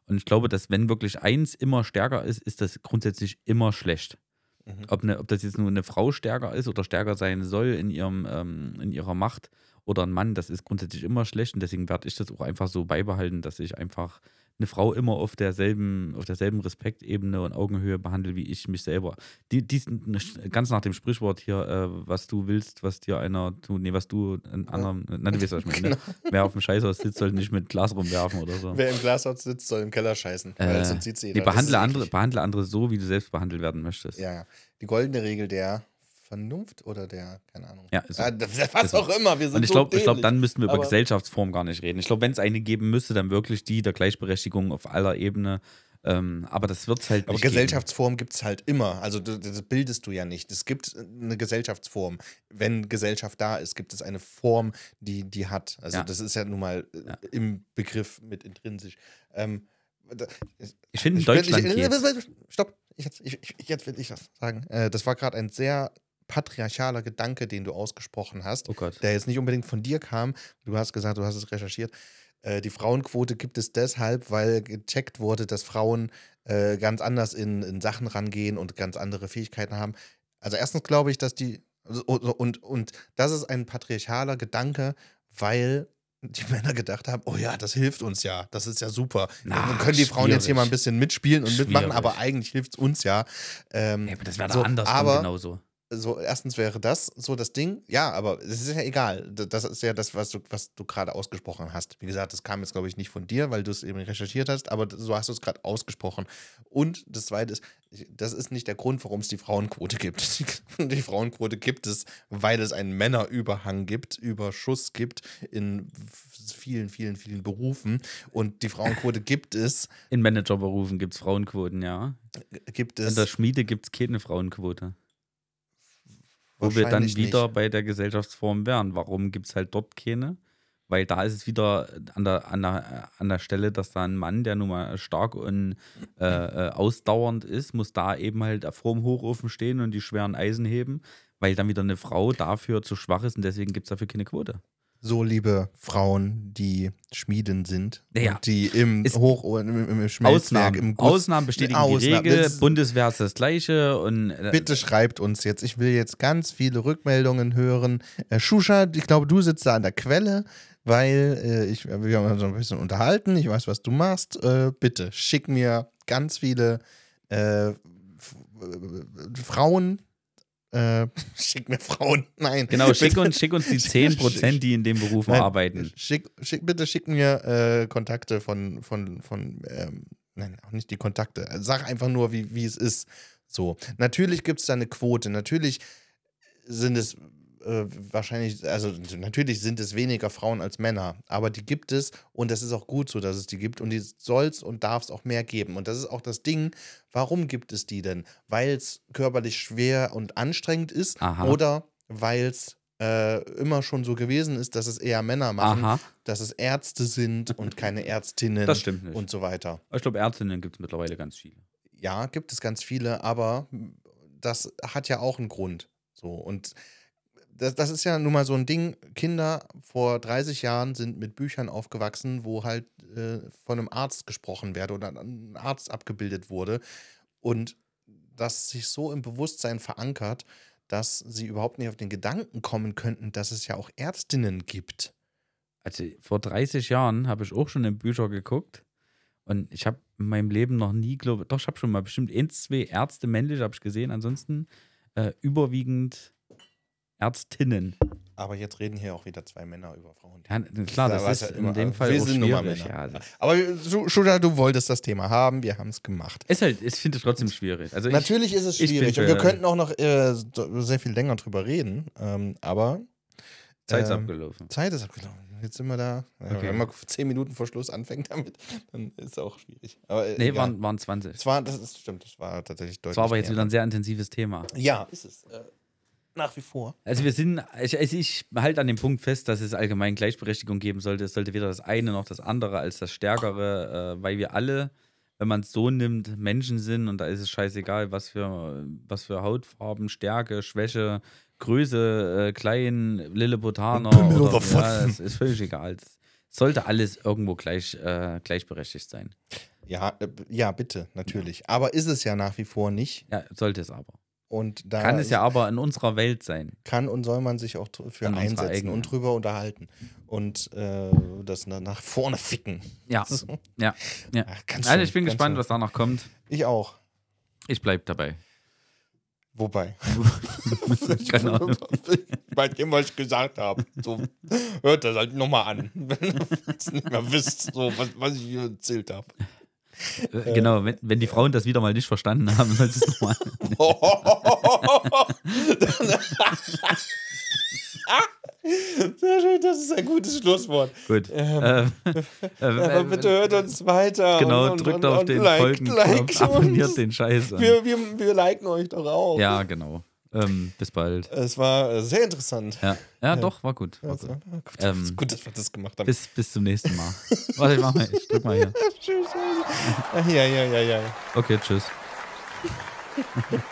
Und ich glaube, dass wenn wirklich eins immer stärker ist, ist das grundsätzlich immer schlecht. Mhm. Ob, eine, ob das jetzt nur eine Frau stärker ist oder stärker sein soll in, ihrem, ähm, in ihrer Macht oder ein Mann, das ist grundsätzlich immer schlecht. Und deswegen werde ich das auch einfach so beibehalten, dass ich einfach eine Frau immer auf derselben, auf derselben Respektebene und Augenhöhe behandle, wie ich mich selber. Die, diesen, ganz nach dem Sprichwort hier, äh, was du willst, was dir einer tut, nee, was du ein anderem, na, du weißt, was ich meine. Ne? Wer auf dem Scheißhaus sitzt, sollte nicht mit Glas rumwerfen oder so. Wer im Glashaus sitzt, soll im Keller scheißen. Weil Äh, sonst sieht's jeder. nee, Das ist behandle, andere, behandle andere so, wie du selbst behandelt werden möchtest. Ja, ja. Die goldene Regel der Vernunft oder der, keine Ahnung. Ja, ist so. Ah, das- was Ist so. auch immer, wir sind Und ich glaube, ich glaub, dann müssten wir über Gesellschaftsform gar nicht reden. Ich glaube, wenn es eine geben müsste, dann wirklich die der Gleichberechtigung auf aller Ebene. Ähm, aber das wird es halt Aber Gesellschaftsform gibt es halt immer. Also das bildest du ja nicht. Es gibt eine Gesellschaftsform. Wenn Gesellschaft da ist, gibt es eine Form, die die hat. Also Ja. das ist ja nun mal äh, Ja. im Begriff mit intrinsisch. Ähm, Ich finde in Ich Deutschland ich, geht's. Stopp, ich, jetzt- ich, ich, jetzt will ich das sagen. Äh, das war gerade ein sehr patriarchaler Gedanke, den du ausgesprochen hast, Oh der jetzt nicht unbedingt von dir kam. Du hast gesagt, du hast es recherchiert. Äh, die Frauenquote gibt es deshalb, weil gecheckt wurde, dass Frauen äh, ganz anders in, in Sachen rangehen und ganz andere Fähigkeiten haben. Also erstens glaube ich, dass die also, und, und, und das ist ein patriarchaler Gedanke, weil die Männer gedacht haben, oh ja, das hilft uns ja, das ist ja super. Na, Dann können die Frauen jetzt hier mal ein bisschen mitspielen und mitmachen, Schwierig. aber eigentlich hilft es uns ja. Ähm, Ja, aber das wäre so, andersrum aber- genauso. So, erstens wäre das so das Ding. Ja, aber es ist ja egal. Das ist ja das, was du, was du gerade ausgesprochen hast. Wie gesagt, das kam jetzt, glaube ich, nicht von dir, weil du es eben recherchiert hast, aber so hast du es gerade ausgesprochen. Und das Zweite ist, das ist nicht der Grund, warum es die Frauenquote gibt. Die Frauenquote gibt es, weil es einen Männerüberhang gibt, Überschuss gibt in vielen, vielen, vielen Berufen. Und die Frauenquote gibt es, In Managerberufen gibt es Frauenquoten, ja. gibt In es der Schmiede gibt es keine Frauenquote. Wo wir dann wieder nicht. bei der Gesellschaftsform wären. Warum gibt es halt dort keine? Weil da ist es wieder an der, an, der, an der Stelle, dass da ein Mann, der nun mal stark und äh, äh, ausdauernd ist, muss da eben halt vor dem Hochofen stehen und die schweren Eisen heben, weil dann wieder eine Frau dafür zu schwach ist und deswegen gibt es dafür keine Quote. So liebe Frauen, die Schmieden sind, Ja. und die im Ist- Hoch im, im, im Schmelzwerk, Ausnahmen, im Guss, Ausnahmen bestätigen Ausnahmen. die Regel, Das- Bundeswehr ist das Gleiche und äh, Bitte schreibt uns jetzt. Ich will jetzt ganz viele Rückmeldungen hören. Äh, Shusha, ich glaube, du sitzt da an der Quelle, weil äh, ich, wir haben uns so ein bisschen unterhalten. Ich weiß, was du machst. Äh, bitte schick mir ganz viele äh, äh, Frauen. Äh, schick mir Frauen. Nein. Genau, schick Bitte. uns, schick uns die 10%, die in dem Beruf Nein, arbeiten. Schick, schick, bitte schick mir äh, Kontakte von, von, von ähm, nein, auch nicht die Kontakte. Sag einfach nur, wie, wie es ist. So. Natürlich gibt es da eine Quote. Natürlich sind es äh, wahrscheinlich, also natürlich sind es weniger Frauen als Männer, aber die gibt es und das ist auch gut so, dass es die gibt und die soll es und darf es auch mehr geben. Und das ist auch das Ding, warum gibt es die denn? Weil es körperlich schwer und anstrengend ist Aha. oder weil es äh, immer schon so gewesen ist, dass es eher Männer machen, Aha, dass es Ärzte sind und keine Ärztinnen das stimmt nicht. und so weiter. ich glaube, Ärztinnen gibt es mittlerweile ganz viele. Ja, gibt es ganz viele, aber das hat ja auch einen Grund. So und das, das ist ja nun mal so ein Ding. Kinder vor 30 Jahren sind mit Büchern aufgewachsen, wo halt äh, von einem Arzt gesprochen werde oder ein Arzt abgebildet wurde. Und das sich so im Bewusstsein verankert, dass sie überhaupt nicht auf den Gedanken kommen könnten, dass es ja auch Ärztinnen gibt. Also vor 30 Jahren habe ich auch schon in Bücher geguckt und ich habe in meinem Leben noch nie, glaube doch, ich habe schon mal bestimmt ein, zwei Ärzte männlich, habe ich gesehen. Ansonsten äh, überwiegend Ärztinnen. Aber jetzt reden hier auch wieder zwei Männer über Frauen. Ja, klar, Da das war's ist ja in dem Fall wir sind schwierig. Männer. Ja, das Aber Schu- Schuda, du wolltest das Thema haben, wir haben es gemacht. ist halt, ich finde es trotzdem schwierig. Also ich, Natürlich ist es ich schwierig und wir könnten auch noch äh, sehr viel länger drüber reden, ähm, aber Zeit ist ähm, abgelaufen. Zeit ist abgelaufen. Jetzt sind wir da. Okay. Wenn man zehn Minuten vor Schluss anfängt damit, dann ist es auch schwierig. Aber, äh, Nee, waren, waren 20. Es war, das ist, stimmt, das war tatsächlich deutlich Das war aber jetzt mehr. wieder ein sehr intensives Thema. Ja, ist es. Äh, nach wie vor. Also wir sind, ich, also ich halte an dem Punkt fest, dass es allgemein Gleichberechtigung geben sollte. Es sollte weder das eine noch das andere als das Stärkere, äh, weil wir alle, wenn man es so nimmt, Menschen sind und da ist es scheißegal, was für, was für Hautfarben, Stärke, Schwäche, Größe, äh, klein, Lilliputaner oder oder ja, es ist völlig egal. Es sollte alles irgendwo gleich, äh, gleichberechtigt sein. Ja, äh, ja, bitte, natürlich. Aber ist es ja nach wie vor nicht. Ja, sollte es aber. Und da Kann es ja aber in unserer Welt sein. kann und soll man sich auch für unserer einsetzen und drüber unterhalten. Und äh, das na- nach vorne ficken. Ja, So. ja, ja. Ach, Also ich bin gespannt, schön. was danach kommt. Ich auch. Ich bleib dabei. Wobei. Ahnung. Bei dem, was ich gesagt habe. So, hört das halt nochmal an. Wenn ihr es nicht mehr wisst, so, was, was ich hier erzählt habe. Äh, Genau, wenn, wenn die Frauen das wieder mal nicht verstanden haben, soll es nochmal. Sehr schön, das ist ein gutes Schlusswort. Gut. Ähm, Ähm, äh, Aber äh, bitte hört uns weiter. Genau, und, drückt und, auf und den liked, Folgenknopf, liked uns. abonniert den Scheiß. Und, Wir, wir, wir liken euch doch auch. ja, genau. Ähm, bis bald. Es war äh, sehr interessant. Ja, ja, doch, war gut. War Also, gut. gut, Ähm, ist gut, dass wir das gemacht haben. Bis, bis zum nächsten Mal. Warte, ich mach mal, ich drück mal hier. Tschüss. Ja, ja, ja, ja. Okay, tschüss.